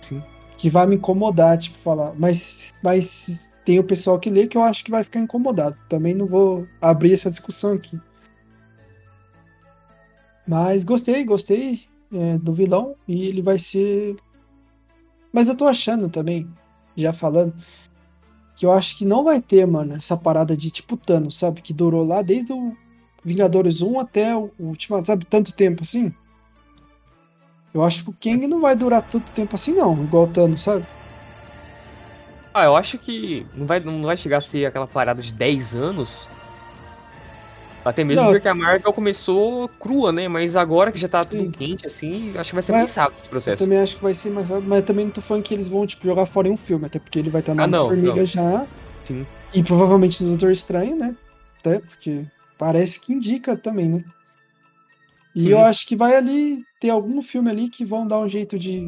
Sim. que vai me incomodar, tipo, falar. Mas, mas tem o pessoal que lê que eu acho que vai ficar incomodado. Também não vou abrir essa discussão aqui. Mas gostei, gostei é, do vilão e ele vai ser. Mas eu tô achando também, já falando, que eu acho que não vai ter, mano, essa parada de tipo Thanos, sabe? Que durou lá desde o Vingadores 1 até o Ultimato, sabe? Tanto tempo assim. Eu acho que o Kang não vai durar tanto tempo assim, não, igual o Thanos, sabe? Ah, eu acho que não vai, não vai chegar a ser aquela parada de 10 anos. Até mesmo Não. porque a Marvel começou crua, né? Mas agora que já tá tudo Sim. quente, assim, acho que vai ser Mas- pensado esse Eu processo. também acho que vai ser mais rápido, mas também não tô falando que eles vão, tipo, jogar fora em um filme, até porque ele vai estar na Ah, Formiga não. já. Sim. E provavelmente no Doutor Estranho, né? Até porque parece que indica também, né? E Sim. eu acho que vai ali ter algum filme ali que vão dar um jeito de.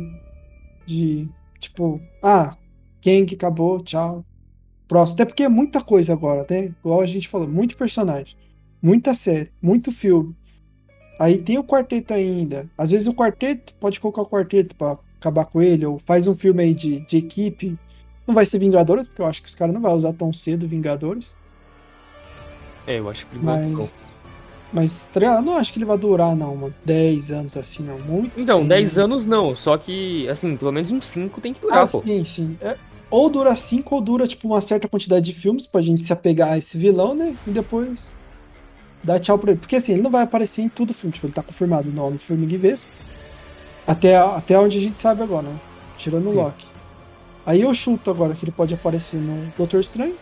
de. Tipo, ah, Kang acabou, tchau. Próximo. Até porque é muita coisa agora, né? Igual a gente falou, muito personagem, muita série, muito filme. Aí tem o quarteto ainda. Às vezes o quarteto, pode colocar o quarteto pra acabar com ele, ou faz um filme aí de, de equipe. Não vai ser Vingadores, porque eu acho que os caras não vão usar tão cedo Vingadores. É, eu acho que. Mas. Mas, tá? Eu não acho que ele vai durar, não, mano. 10 anos assim, não. Muito. Então, tempo. 10 anos não, só que, assim, pelo menos uns 5 tem que durar, Ah, pô. sim, sim. É, ou dura 5, ou dura, tipo, uma certa quantidade de filmes pra gente se apegar a esse vilão, né? E depois dar tchau pra ele. Porque assim, ele não vai aparecer em tudo o filme. Tipo, ele tá confirmado no Homem-Formiga e Vespa. Até, até onde a gente sabe agora, né? Tirando o. Loki. Aí eu chuto agora que ele pode aparecer no Doutor Estranho.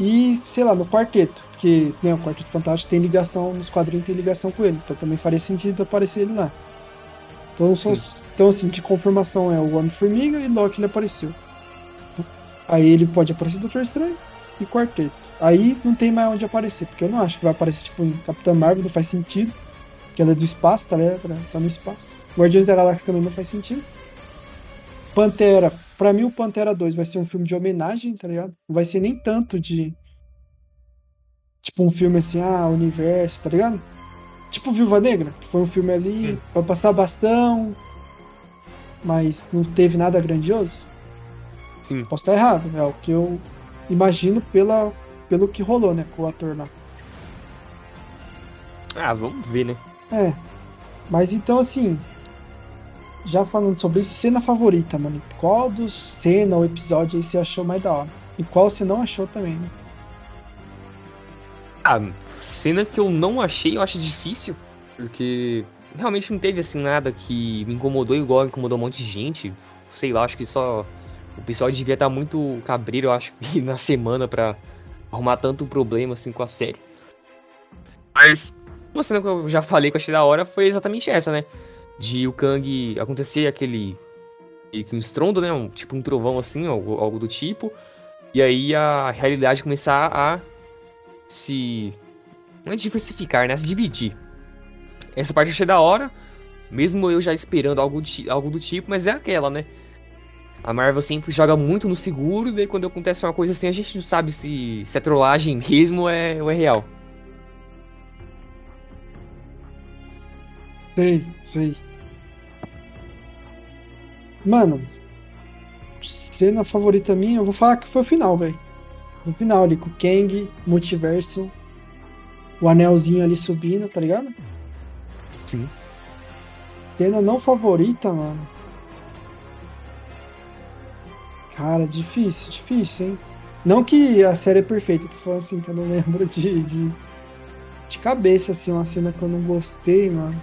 E, sei lá, no quarteto. Porque né, o Quarteto Fantástico tem ligação, nos quadrinhos tem ligação com ele. Então também faria sentido aparecer ele lá. Então, são, então assim, de confirmação é o Homem-Formiga e Loki ele apareceu. Aí ele pode aparecer Doutor Estranho e Quarteto. Aí não tem mais onde aparecer, porque eu não acho que vai aparecer tipo em Capitã Marvel, não faz sentido. Que ela é do espaço, tá ligado? Tá no espaço. Guardiões da Galáxia também não faz sentido. Pantera, pra mim o Pantera 2 vai ser um filme de homenagem, tá ligado? Não vai ser nem tanto de. Tipo um filme assim, ah, universo, tá ligado? Tipo Viúva Negra, que foi um filme ali pra passar bastão, mas não teve nada grandioso. Sim. Posso estar errado, é o que eu imagino pela, pelo que rolou, né, com o ator lá. Ah, vamos ver, né? É. Mas então, assim, já falando sobre isso, cena favorita, mano. Qual dos cena ou episódio aí você achou mais da hora? E qual você não achou também, né? Ah, cena que eu não achei, eu acho difícil, porque realmente não teve assim nada que me incomodou igual incomodou um monte de gente. Sei lá, acho que só o pessoal devia estar muito cabreiro, eu acho, na semana para arrumar tanto problema assim com a série. Mas uma cena que eu já falei que eu achei da hora foi exatamente essa, né? De o Kang acontecer aquele. que um estrondo, né? Um, tipo um trovão assim, algo, algo do tipo. E aí a realidade começar a se. Não é diversificar, né? Se dividir. Essa parte eu achei da hora. Mesmo eu já esperando algo, de, algo do tipo, mas é aquela, né? A Marvel sempre joga muito no seguro, daí quando acontece uma coisa assim, a gente não sabe se, se é trollagem mesmo é, ou é real. Sei, sei. Mano, cena favorita minha, eu vou falar que foi o final, velho. No final ali, com o Kang, multiverso, o anelzinho ali subindo, tá ligado? Sim. Cena não favorita, mano. Cara, difícil, difícil, hein? Não que a série é perfeita, tô falando assim, que eu não lembro de, de, de cabeça, assim, uma cena que eu não gostei, mano.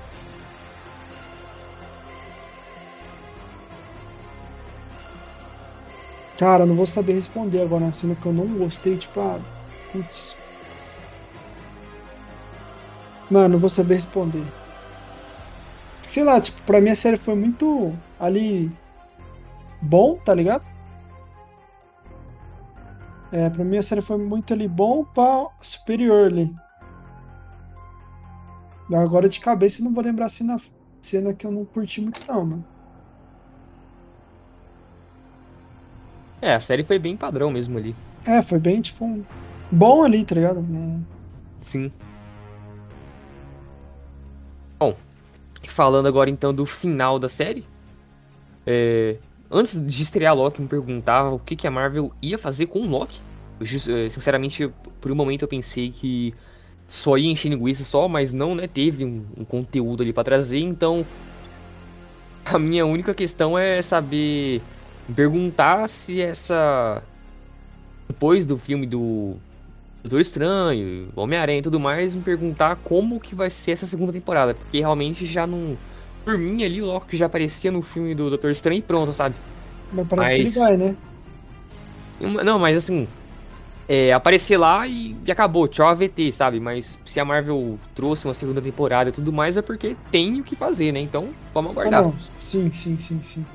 Cara, não vou saber responder agora uma cena que eu não gostei, tipo, ah, putz. Mano, não vou saber responder. Sei lá, tipo, pra mim a série foi muito ali bom, tá ligado? É, pra mim a série foi muito ali bom pra superior ali. Agora de cabeça eu não vou lembrar a cena, cena que eu não curti muito não, mano. É, a série foi bem padrão mesmo ali. É, foi bem, tipo, um... bom ali, tá ligado? É. Sim. Bom, falando agora então do final da série. É, antes de estrear Loki, me perguntava o que, que a Marvel ia fazer com o Loki. Eu, é, sinceramente, por um momento eu pensei que só ia encher linguiça só, mas não, né? Teve um, um conteúdo ali para trazer, então. A minha única questão é saber perguntar se essa. Depois do filme do Doutor Estranho, Homem-Aranha e tudo mais, me perguntar como que vai ser essa segunda temporada. Porque realmente já não. Por mim ali, o Loki já aparecia no filme do Doutor Estranho e pronto, sabe? Mas parece mas... que ele vai, né? Não, mas assim. É, aparecer lá e, e acabou, tchau AVT, sabe? Mas se a Marvel trouxe uma segunda temporada e tudo mais, é porque tem o que fazer, né? Então, vamos aguardar. Ah, não. Sim, sim, sim, sim.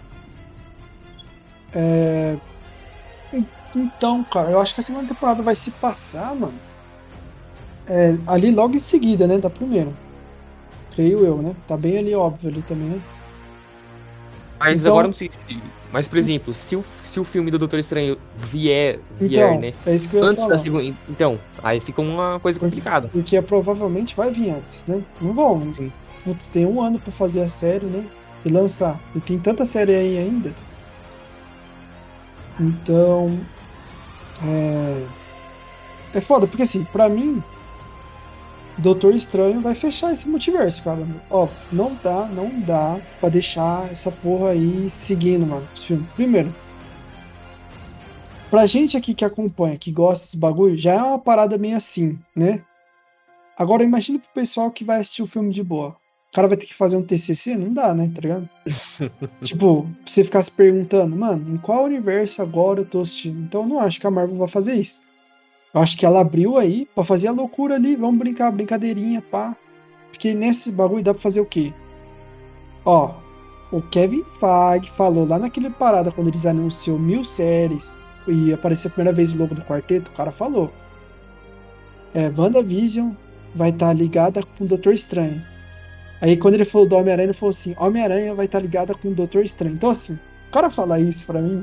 É... Então, cara, eu acho que a segunda temporada vai se passar, mano. É, ali logo em seguida, né? Da primeira. Creio eu, né? Tá bem ali óbvio ali também, né? Mas então, agora não sei se. Mas, por exemplo, se o, se o filme do Doutor Estranho vier, vier então, né? É isso que eu ia antes falar. da segunda. Então, aí fica uma coisa complicada. Porque provavelmente vai vir antes, né? Não vão. Sim. Putz, tem um ano pra fazer a série, né? E lançar. E tem tanta série aí ainda. Então. É. É foda, porque assim, pra mim. Doutor Estranho vai fechar esse multiverso, cara. Ó, não dá, não dá pra deixar essa porra aí seguindo, mano, esse filme. Primeiro, pra gente aqui que acompanha, que gosta desse bagulho, já é uma parada meio assim, né? Agora imagina pro pessoal que vai assistir o filme de boa cara vai ter que fazer um TCC? Não dá, né? Tá ligado? tipo, você ficar se perguntando, mano, em qual universo agora eu tô assistindo? Então eu não acho que a Marvel vai fazer isso. Eu acho que ela abriu aí pra fazer a loucura ali, vamos brincar, brincadeirinha, pá. Porque nesse bagulho dá pra fazer o quê? Ó, o Kevin Feige falou lá naquele parada quando eles anunciou mil séries e apareceu a primeira vez o logo do quarteto, o cara falou. É, WandaVision vai estar tá ligada com o Doutor Estranho. Aí quando ele falou do Homem-Aranha, ele falou assim: Homem-Aranha vai estar tá ligada com o Doutor Estranho. Então, assim, o cara falar isso pra mim,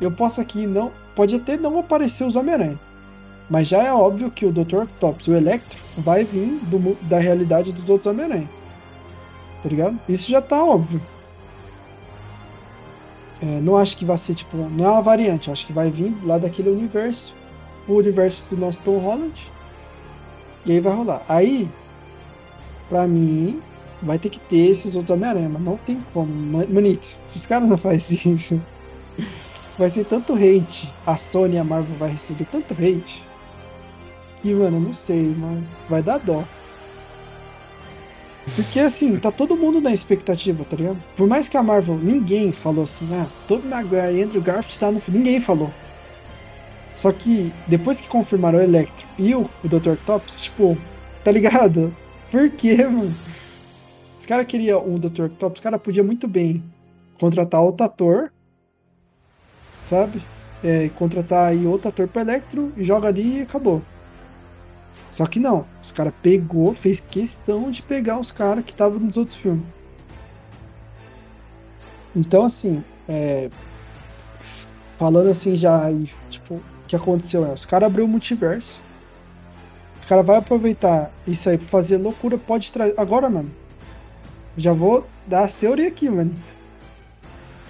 eu posso aqui não. Pode até não aparecer os Homem-Aranha. Mas já é óbvio que o Dr. Octopus, o Electro, vai vir do, da realidade dos outros Homem-Aranha. Tá ligado? Isso já tá óbvio. É, não acho que vai ser, tipo, não é uma variante, acho que vai vir lá daquele universo, o universo do nosso Tom Holland. E aí vai rolar. Aí, pra mim, vai ter que ter esses outros Homem-Aranha, mas não tem como. Manito, esses caras não fazem isso. Vai ser tanto hate. A Sony e a Marvel vai receber tanto hate. E, mano, eu não sei, mano. Vai dar dó. Porque assim, tá todo mundo na expectativa, tá ligado? Por mais que a Marvel, ninguém falou assim, ah, Tobey Maguire e Andrew Garfield tá no Ninguém falou. Só que depois que confirmaram o Electro e o, o Dr. Octopus, tipo, tá ligado? Por quê, mano? Os caras queriam um Dr. Octopus, os caras podiam muito bem contratar outro ator, sabe? É, contratar aí outro ator pro Electro e joga ali e acabou. Só que não, os caras pegou, fez questão de pegar os caras que estavam nos outros filmes. Então, assim, é, falando assim já, tipo, o que aconteceu é, os caras abriu o multiverso. Os caras vão aproveitar isso aí pra fazer loucura, pode trazer. Agora, mano, já vou dar as teorias aqui, mano.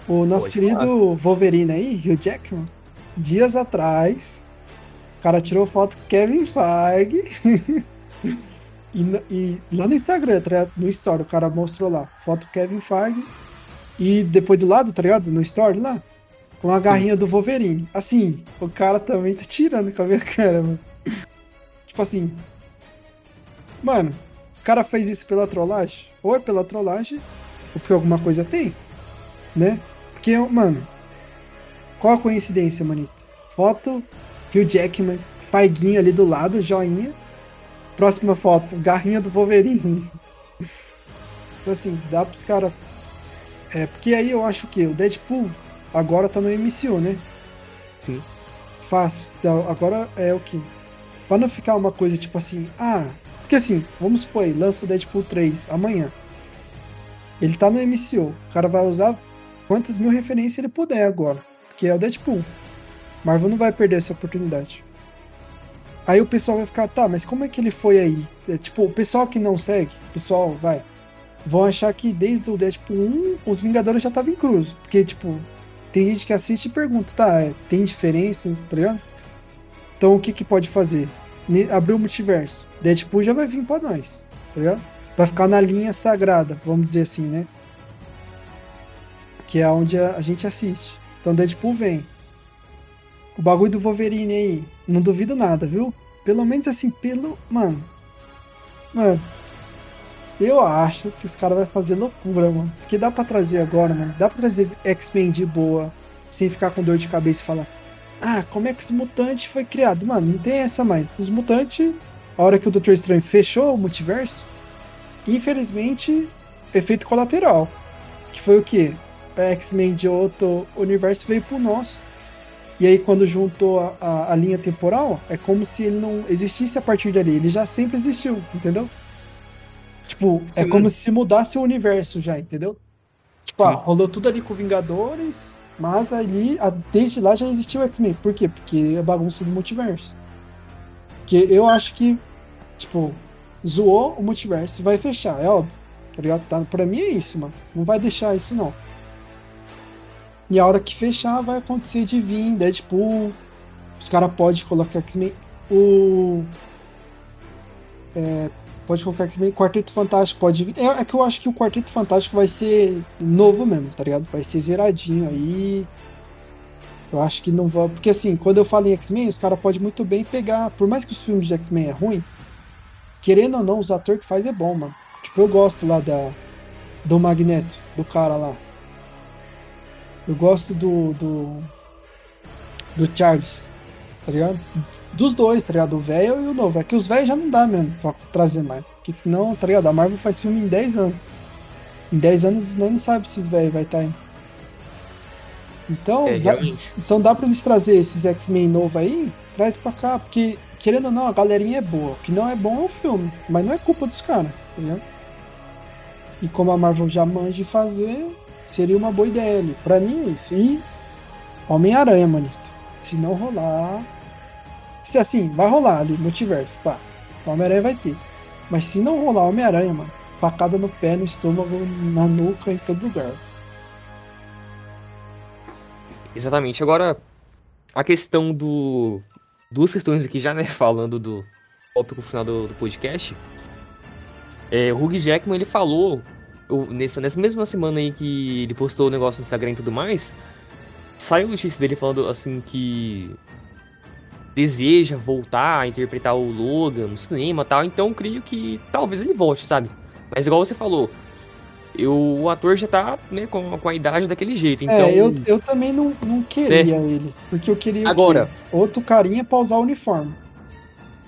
O nosso querido falar. Wolverine aí, Hugh Jackman, dias atrás, o cara tirou foto com Kevin Feige. e, e, lá no Instagram, tá no Story, o cara mostrou lá. Foto Kevin Feige. E depois do lado, tá ligado? No Story lá. Com a garrinha do Wolverine. Assim, o cara também tá tirando com a minha cara, mano. Tipo assim. Mano, o cara fez isso pela trollagem? Ou é pela trollagem, ou porque alguma coisa tem, né? Porque, mano, qual a coincidência, manito? Foto Hugh Jackman, Faiguinho ali do lado, joinha. Próxima foto, garrinha do Wolverine. Então assim, dá pros caras. É, porque aí eu acho que o Deadpool agora tá no MCU, né? Sim. Fácil. Então, agora é o que? Pra não ficar uma coisa tipo assim, ah. Porque assim, vamos supor aí, lança o Deadpool 3 amanhã. Ele tá no MCU. O cara vai usar quantas mil referências ele puder agora. Porque é o Deadpool. Marvel não vai perder essa oportunidade. Aí o pessoal vai ficar, tá, mas como é que ele foi aí? É, tipo, o pessoal que não segue, pessoal vai, vão achar que desde o Deadpool 1 os Vingadores já estavam em cruz. Porque, tipo, tem gente que assiste e pergunta, tá, é, tem diferença, tá ligado? Então o que que pode fazer? Abrir o multiverso. Deadpool já vai vir pra nós, tá ligado? Vai ficar na linha sagrada, vamos dizer assim, né? Que é onde a, a gente assiste. Então Deadpool vem. O bagulho do Wolverine aí, não duvido nada, viu? Pelo menos assim, pelo. Mano. Mano. Eu acho que os caras vão fazer loucura, mano. Porque dá pra trazer agora, mano. Dá pra trazer X-Men de boa. Sem ficar com dor de cabeça e falar. Ah, como é que os mutantes foi criado? Mano, não tem essa mais. Os mutantes, a hora que o Doutor Estranho fechou o multiverso, infelizmente, efeito colateral. Que foi o quê? X-Men de outro universo veio pro nosso. E aí, quando juntou a, a, a, linha temporal, é como se ele não existisse a partir dali. Ele já sempre existiu, entendeu? Tipo, é Sim. é como se mudasse o universo já, entendeu? Tipo, ah, rolou tudo ali com Vingadores, mas ali, desde lá já existiu o X-Men. Por quê? Porque é bagunça do multiverso. Porque eu acho que, tipo, zoou o multiverso, vai fechar, é óbvio. Tá ligado? Tá, pra mim é isso, mano. Não vai deixar isso, não. E a hora que fechar, vai acontecer de vir Deadpool. Os caras podem colocar X-Men. O. É, pode colocar X-Men. Quarteto Fantástico pode vir. É, é, que eu acho que o Quarteto Fantástico vai ser novo mesmo, tá ligado? Vai ser zeradinho aí. Eu acho que não vai. Porque assim, quando eu falo em X-Men, os caras podem muito bem pegar. Por mais que os filmes de X-Men é ruim, querendo ou não, os atores que faz é bom, mano. Tipo, eu gosto lá da. Do Magneto, do cara lá. Eu gosto do, do. Do Charles, tá ligado? Dos dois, tá ligado? O velho e o novo. É que os velhos já não dá mesmo pra trazer mais. Porque senão, tá ligado? A Marvel faz filme em 10 anos. Em 10 anos nós não sabe se esses velhos vai estar tá aí. Então, é, dá, então dá pra eles trazer esses X-Men novo aí, traz pra cá, porque, querendo ou não, a galerinha é boa. O que não é bom é o filme, mas não é culpa dos caras, tá ligado? E como a Marvel já manja de fazer, seria uma boa ideia ali. Pra mim é isso. E Homem-Aranha, manito. Se não rolar. Se assim, vai rolar ali, multiverso, pá. Homem-Aranha vai ter. Mas se não rolar Homem-Aranha, mano, facada no pé, no estômago, na nuca, em todo lugar. Exatamente. Agora, a questão do. Duas questões aqui já, né? Falando do tópico final do, do podcast. É, o Hugh Jackman, ele falou, nessa, nessa mesma semana aí que ele postou o negócio no Instagram e tudo mais, saiu notícia dele falando assim que deseja voltar a interpretar o Logan no cinema e tal, então creio que talvez ele volte, sabe? Mas igual você falou, eu, o ator já tá né, com, com a idade daquele jeito, é, então... É, eu, eu também não, não queria é. ele, porque eu queria Agora, outro carinha pra usar o uniforme.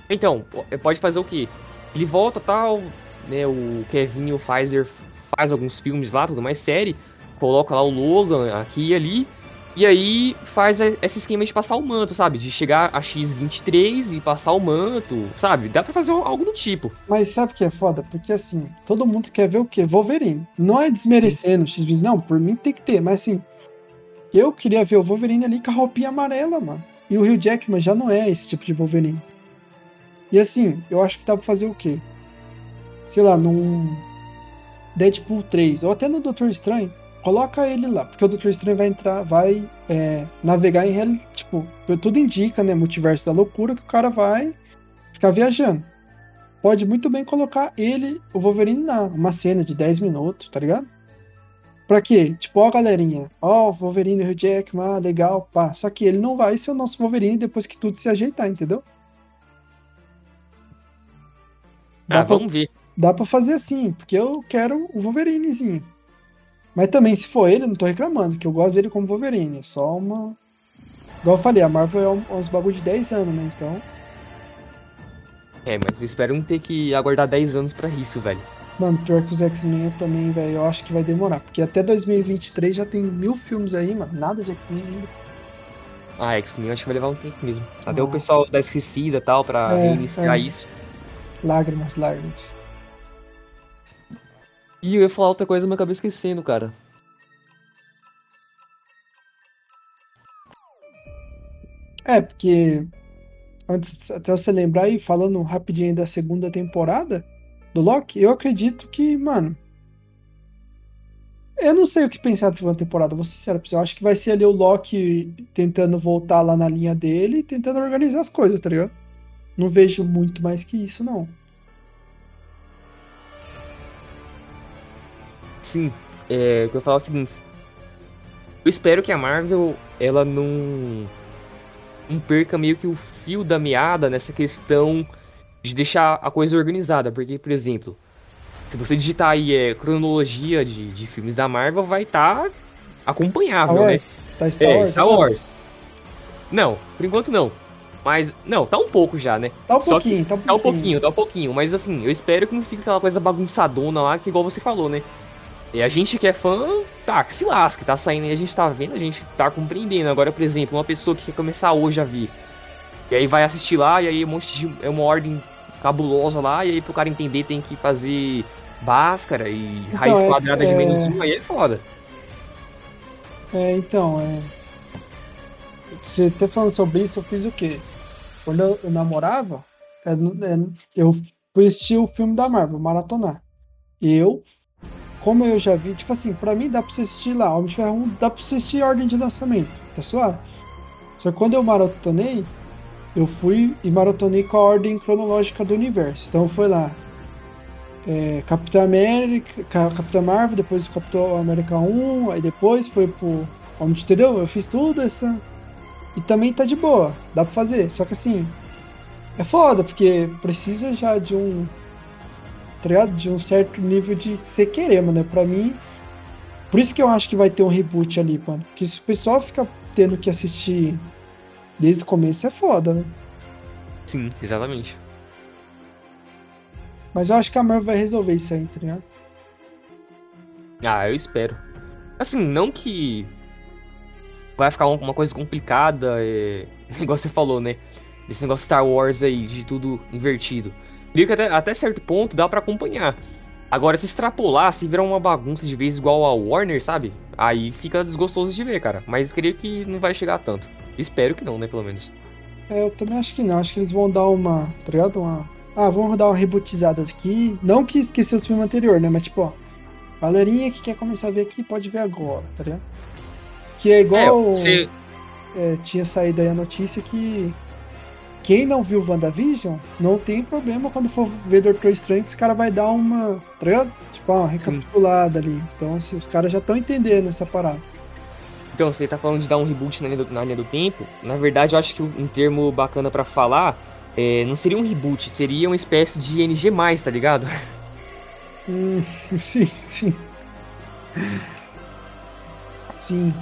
Então, pode fazer o quê? Ele volta tal, né, o Kevin e o Pfizer faz alguns filmes lá, tudo mais série, coloca lá o Logan aqui e ali, e aí faz esse esquema de passar o manto, sabe? De chegar a X23 e passar o manto, sabe? Dá pra fazer algo do tipo. Mas sabe o que é foda? Porque assim, todo mundo quer ver o quê? Wolverine. Não é desmerecendo o X23, não, por mim tem que ter, mas assim, eu queria ver o Wolverine ali com a roupinha amarela, mano. E o Hugh Jackman já não é esse tipo de Wolverine. E assim, eu acho que dá pra fazer o quê? Sei lá, num Deadpool 3, ou até no Doutor Estranho, coloca ele lá, porque o Doutor Estranho vai entrar, vai é, navegar em real, tipo, tudo indica, né, multiverso da loucura, que o cara vai ficar viajando. Pode muito bem colocar ele, o Wolverine, na uma cena de 10 minutos, tá ligado? Pra quê? Tipo, ó, galerinha, ó, o Wolverine, o Hugh Jackman, ah, legal, pá. Só que ele não vai ser o nosso Wolverine depois que tudo se ajeitar, entendeu? Dá ah, pra, vamos ver. Dá pra fazer assim, porque eu quero o Wolverinezinho. Mas também, se for ele, não tô reclamando, que eu gosto dele como Wolverine. É só uma. Igual eu falei, a Marvel é uns bagulho de 10 anos, né? Então. É, mas eu espero não ter que aguardar 10 anos pra isso, velho. Mano, pior que os X-Men também, velho, eu acho que vai demorar. Porque até 2023 já tem mil filmes aí, mano. Nada de X-Men ainda. Ah, X-Men acho que vai levar um tempo mesmo. Até Nossa. o pessoal da esquecida e tal, pra é, reiniciar é. isso. Lágrimas, lágrimas. E eu ia falar outra coisa, mas acabei esquecendo, cara. É, porque antes até você lembrar e falando rapidinho da segunda temporada do Loki, eu acredito que, mano. Eu não sei o que pensar da segunda temporada, vou ser sincero você. Eu acho que vai ser ali o Loki tentando voltar lá na linha dele tentando organizar as coisas, tá ligado? Não vejo muito mais que isso, não. Sim, é, eu vou falar o seguinte. Eu espero que a Marvel, ela não, não perca meio que o fio da meada nessa questão de deixar a coisa organizada. Porque, por exemplo, se você digitar aí é, cronologia de, de filmes da Marvel, vai estar tá acompanhável, Star né? Wars. né? Tá Star, é, Wars, Star Wars. Não, por enquanto não. Mas, não, tá um pouco já, né? Tá um pouquinho, tá um pouquinho. Tá um pouquinho, tá um pouquinho. Mas assim, eu espero que não fique aquela coisa bagunçadona lá, que igual você falou, né? E a gente que é fã, tá, que se lasca, tá saindo e a gente tá vendo, a gente tá compreendendo. Agora, por exemplo, uma pessoa que quer começar hoje a vir, e aí vai assistir lá, e aí um monte de, é uma ordem cabulosa lá, e aí pro cara entender tem que fazer Bhaskara e então, raiz é, quadrada é, de menos um, aí é foda. É, então, é... Você tá falando sobre isso, eu fiz o quê? Quando eu, eu namorava, é, é, eu fui assistir o filme da Marvel, maratonar. Eu como eu já vi, tipo assim, pra mim dá pra você assistir lá, Homem de Ferro 1, dá pra você assistir ordem de lançamento, tá suave? Só que quando eu maratonei, eu fui e maratonei com a ordem cronológica do universo. Então foi lá. É, Capitão América, Capitão Marvel, depois o Capitão América 1, aí depois foi pro Homem de Entendeu? Eu fiz tudo essa. E também tá de boa, dá pra fazer. Só que assim, é foda, porque precisa já de um tá ligado? De um certo nível de você querer, mano. Pra mim. Por isso que eu acho que vai ter um reboot ali, mano. Porque se o pessoal fica tendo que assistir desde o começo, é foda, né? Sim, exatamente. Mas eu acho que a Marvel vai resolver isso aí, tá ligado? Ah, eu espero. Assim, não que vai ficar uma coisa complicada, é... igual você falou, né? Esse negócio Star Wars aí, de tudo invertido. Meio que até, até certo ponto dá para acompanhar. Agora, se extrapolar, se virar uma bagunça de vez igual a Warner, sabe? Aí fica desgostoso de ver, cara. Mas creio que não vai chegar tanto. Espero que não, né, pelo menos. É, eu também acho que não. Acho que eles vão dar uma. Tá ligado? Uma. Ah, vamos dar uma rebootizada aqui. Não que esquecer os filmes anteriores, né? Mas tipo, ó. Galerinha que quer começar a ver aqui pode ver agora, tá ligado? Que é igual. É, você... é, tinha saído aí a notícia que quem não viu WandaVision, não tem problema quando for ver Doutor Estranho, que os caras vai dar uma, tá ligado? Tipo, uma recapitulada Sim. ali. Então, assim, os caras já estão entendendo essa parada. Então, você tá falando de dar um reboot na linha do, na linha do tempo. Na verdade, eu acho que um termo bacana para falar é, não seria um reboot, seria uma espécie de NG+, tá ligado? Hum, sim, sim. Sim.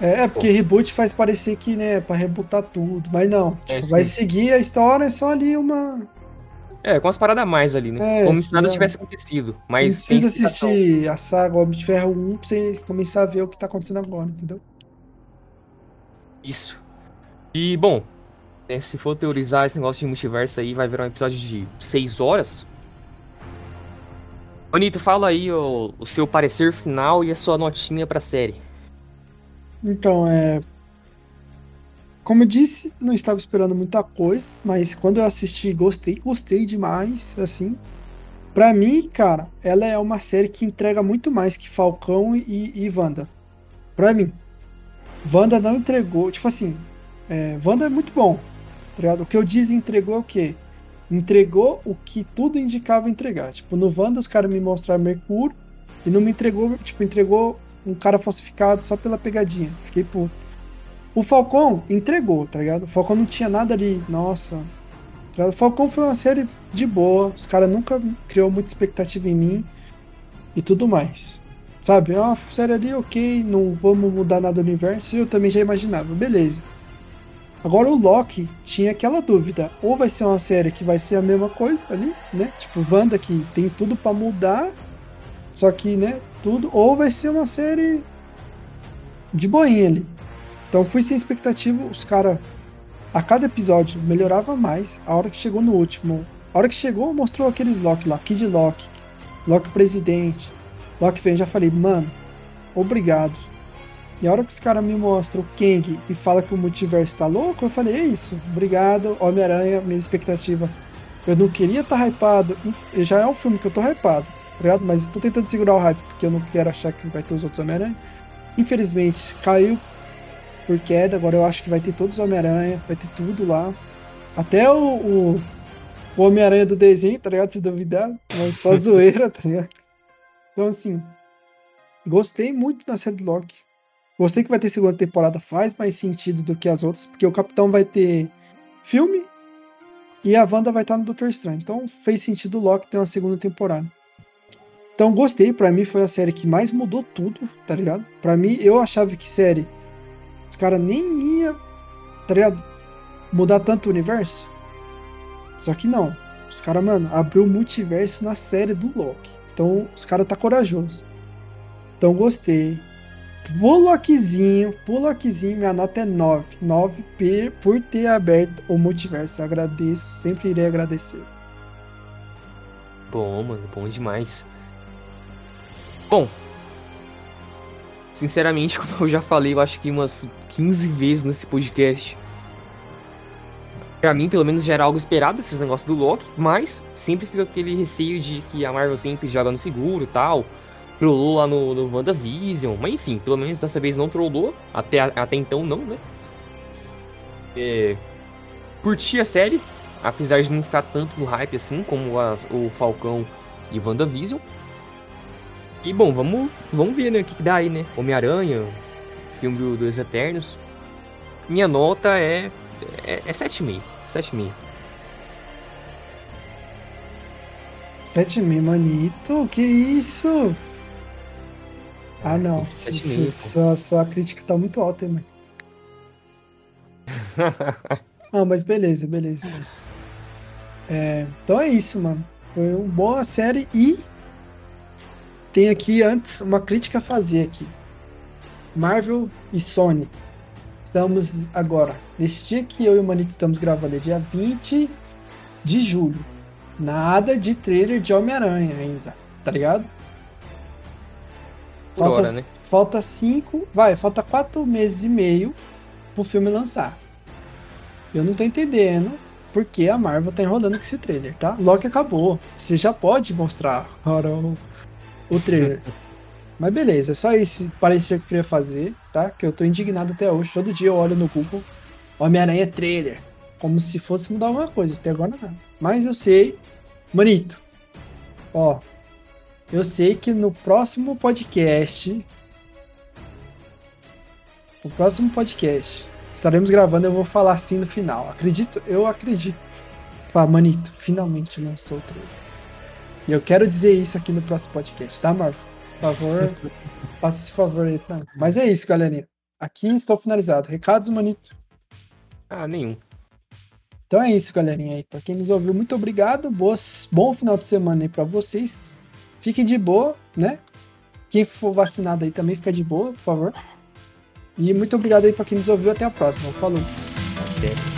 É, é, porque reboot faz parecer que, né, pra rebootar tudo, mas não. É, tipo, vai seguir a história, é só ali uma. É, com as paradas a mais ali, né? É, Como se nada é. tivesse acontecido. Mas você precisa assistir a saga Homem de Ferro 1 pra você começar a ver o que tá acontecendo agora, entendeu? Isso. E, bom, né, se for teorizar esse negócio de multiverso aí, vai virar um episódio de 6 horas. Bonito, fala aí o, o seu parecer final e a sua notinha pra série. Então, é. Como eu disse, não estava esperando muita coisa, mas quando eu assisti, gostei, gostei demais, assim. Pra mim, cara, ela é uma série que entrega muito mais que Falcão e, e Wanda. Pra mim. Wanda não entregou, tipo assim, é, Wanda é muito bom, tá ligado? O que eu disse entregou é o quê? Entregou o que tudo indicava entregar. Tipo, no Wanda os caras me mostraram Mercúrio e não me entregou, tipo, entregou um cara falsificado só pela pegadinha. Fiquei puto. O Falcão entregou, tá ligado? O Falcão não tinha nada ali, nossa. Tá o Falcão foi uma série de boa, os caras nunca criou muita expectativa em mim e tudo mais. Sabe, é uma série ali, ok, não vamos mudar nada do universo, eu também já imaginava, beleza. Agora o Loki tinha aquela dúvida, ou vai ser uma série que vai ser a mesma coisa ali, né? Tipo, Wanda que tem tudo para mudar, só que, né, tudo, ou vai ser uma série de boinha ali. Então fui sem expectativa, os caras a cada episódio melhorava mais. A hora que chegou no último, a hora que chegou mostrou aqueles Loki lá, Kid Loki, Loki presidente, Loki vem, já falei, mano, obrigado. E a hora que os caras me mostram o Kang e fala que o multiverso tá louco, eu falei, é isso, obrigado, Homem-Aranha, minha expectativa. Eu não queria estar tá hypado, já é um filme que eu tô hypado tá ligado? Mas tô tentando segurar o hype, porque eu não quero achar que vai ter os outros Homem-Aranha. Infelizmente, caiu por queda, agora eu acho que vai ter todos os Homem-Aranha, vai ter tudo lá. Até o, o, o Homem-Aranha do desenho, tá ligado? Se duvidar, mas só zoeira, tá ligado? Então, assim, gostei muito da série do Loki. Gostei que vai ter segunda temporada, faz mais sentido do que as outras, porque o Capitão vai ter filme e a Wanda vai estar no Doutor Estranho. Então fez sentido o Loki ter uma segunda temporada. Então gostei, para mim foi a série que mais mudou tudo, tá ligado? Para mim, eu achava que série os caras nem ia, tá ligado? Mudar tanto o universo. Só que não. Os caras, mano, abriu o multiverso na série do Loki. Então, os caras tá corajoso. Então, gostei. Pro Lokizinho, pro Lokizinho, minha nota é 9. 9 por ter aberto o multiverso. Agradeço, sempre irei agradecer. Bom, mano, bom demais. Bom, sinceramente, como eu já falei, eu acho que umas 15 vezes nesse podcast. Pra mim, pelo menos, já era algo esperado esses negócios do Loki, mas sempre fica aquele receio de que a Marvel sempre joga no seguro tal. Trollou lá no, no WandaVision, mas enfim, pelo menos dessa vez não trollou. Até, até então, não, né? É, curti a série, apesar de não ficar tanto no hype assim como a, o Falcão e WandaVision. E bom, vamos, vamos ver né, o que, que dá aí, né? Homem-Aranha, filme do, dos Eternos. Minha nota é, é, é 7,5. 7,5. 7,5, manito? Que isso? Ah, não. Sua, sua crítica tá muito alta, mano. ah, mas beleza, beleza. É, então é isso, mano. Foi uma boa série e tem aqui antes uma crítica a fazer aqui. Marvel e Sony. Estamos agora, nesse dia que eu e o Manito estamos gravando, é dia 20 de julho. Nada de trailer de Homem-Aranha ainda. Tá ligado? Por Falta, hora, né? falta cinco. Vai, falta quatro meses e meio pro filme lançar. Eu não tô entendendo por que a Marvel tá enrolando com esse trailer, tá? Loki acabou. Você já pode mostrar o, trailer. Mas beleza, é só isso parecia que eu queria fazer, tá? Que eu tô indignado até hoje. Todo dia eu olho no Google, Homem-Aranha trailer. Como se fosse mudar alguma coisa. Até agora nada. Mas eu sei. Manito. Ó. Eu sei que no próximo podcast. No próximo podcast. Estaremos gravando, eu vou falar assim no final. Acredito, eu acredito. Fala, Manito, finalmente lançou o trailer. E eu quero dizer isso aqui no próximo podcast, tá, Marvel? Por favor, faça esse favor aí pra mim. Mas é isso, galerinha. Aqui estou finalizado. Recados, Manito. Ah, nenhum. Então é isso, galerinha aí. Pra quem nos ouviu, muito obrigado. Boas, bom final de semana aí pra vocês. Fiquem de boa, né? Quem for vacinado aí também fica de boa, por favor. E muito obrigado aí pra quem nos ouviu. Até a próxima. Falou. Até.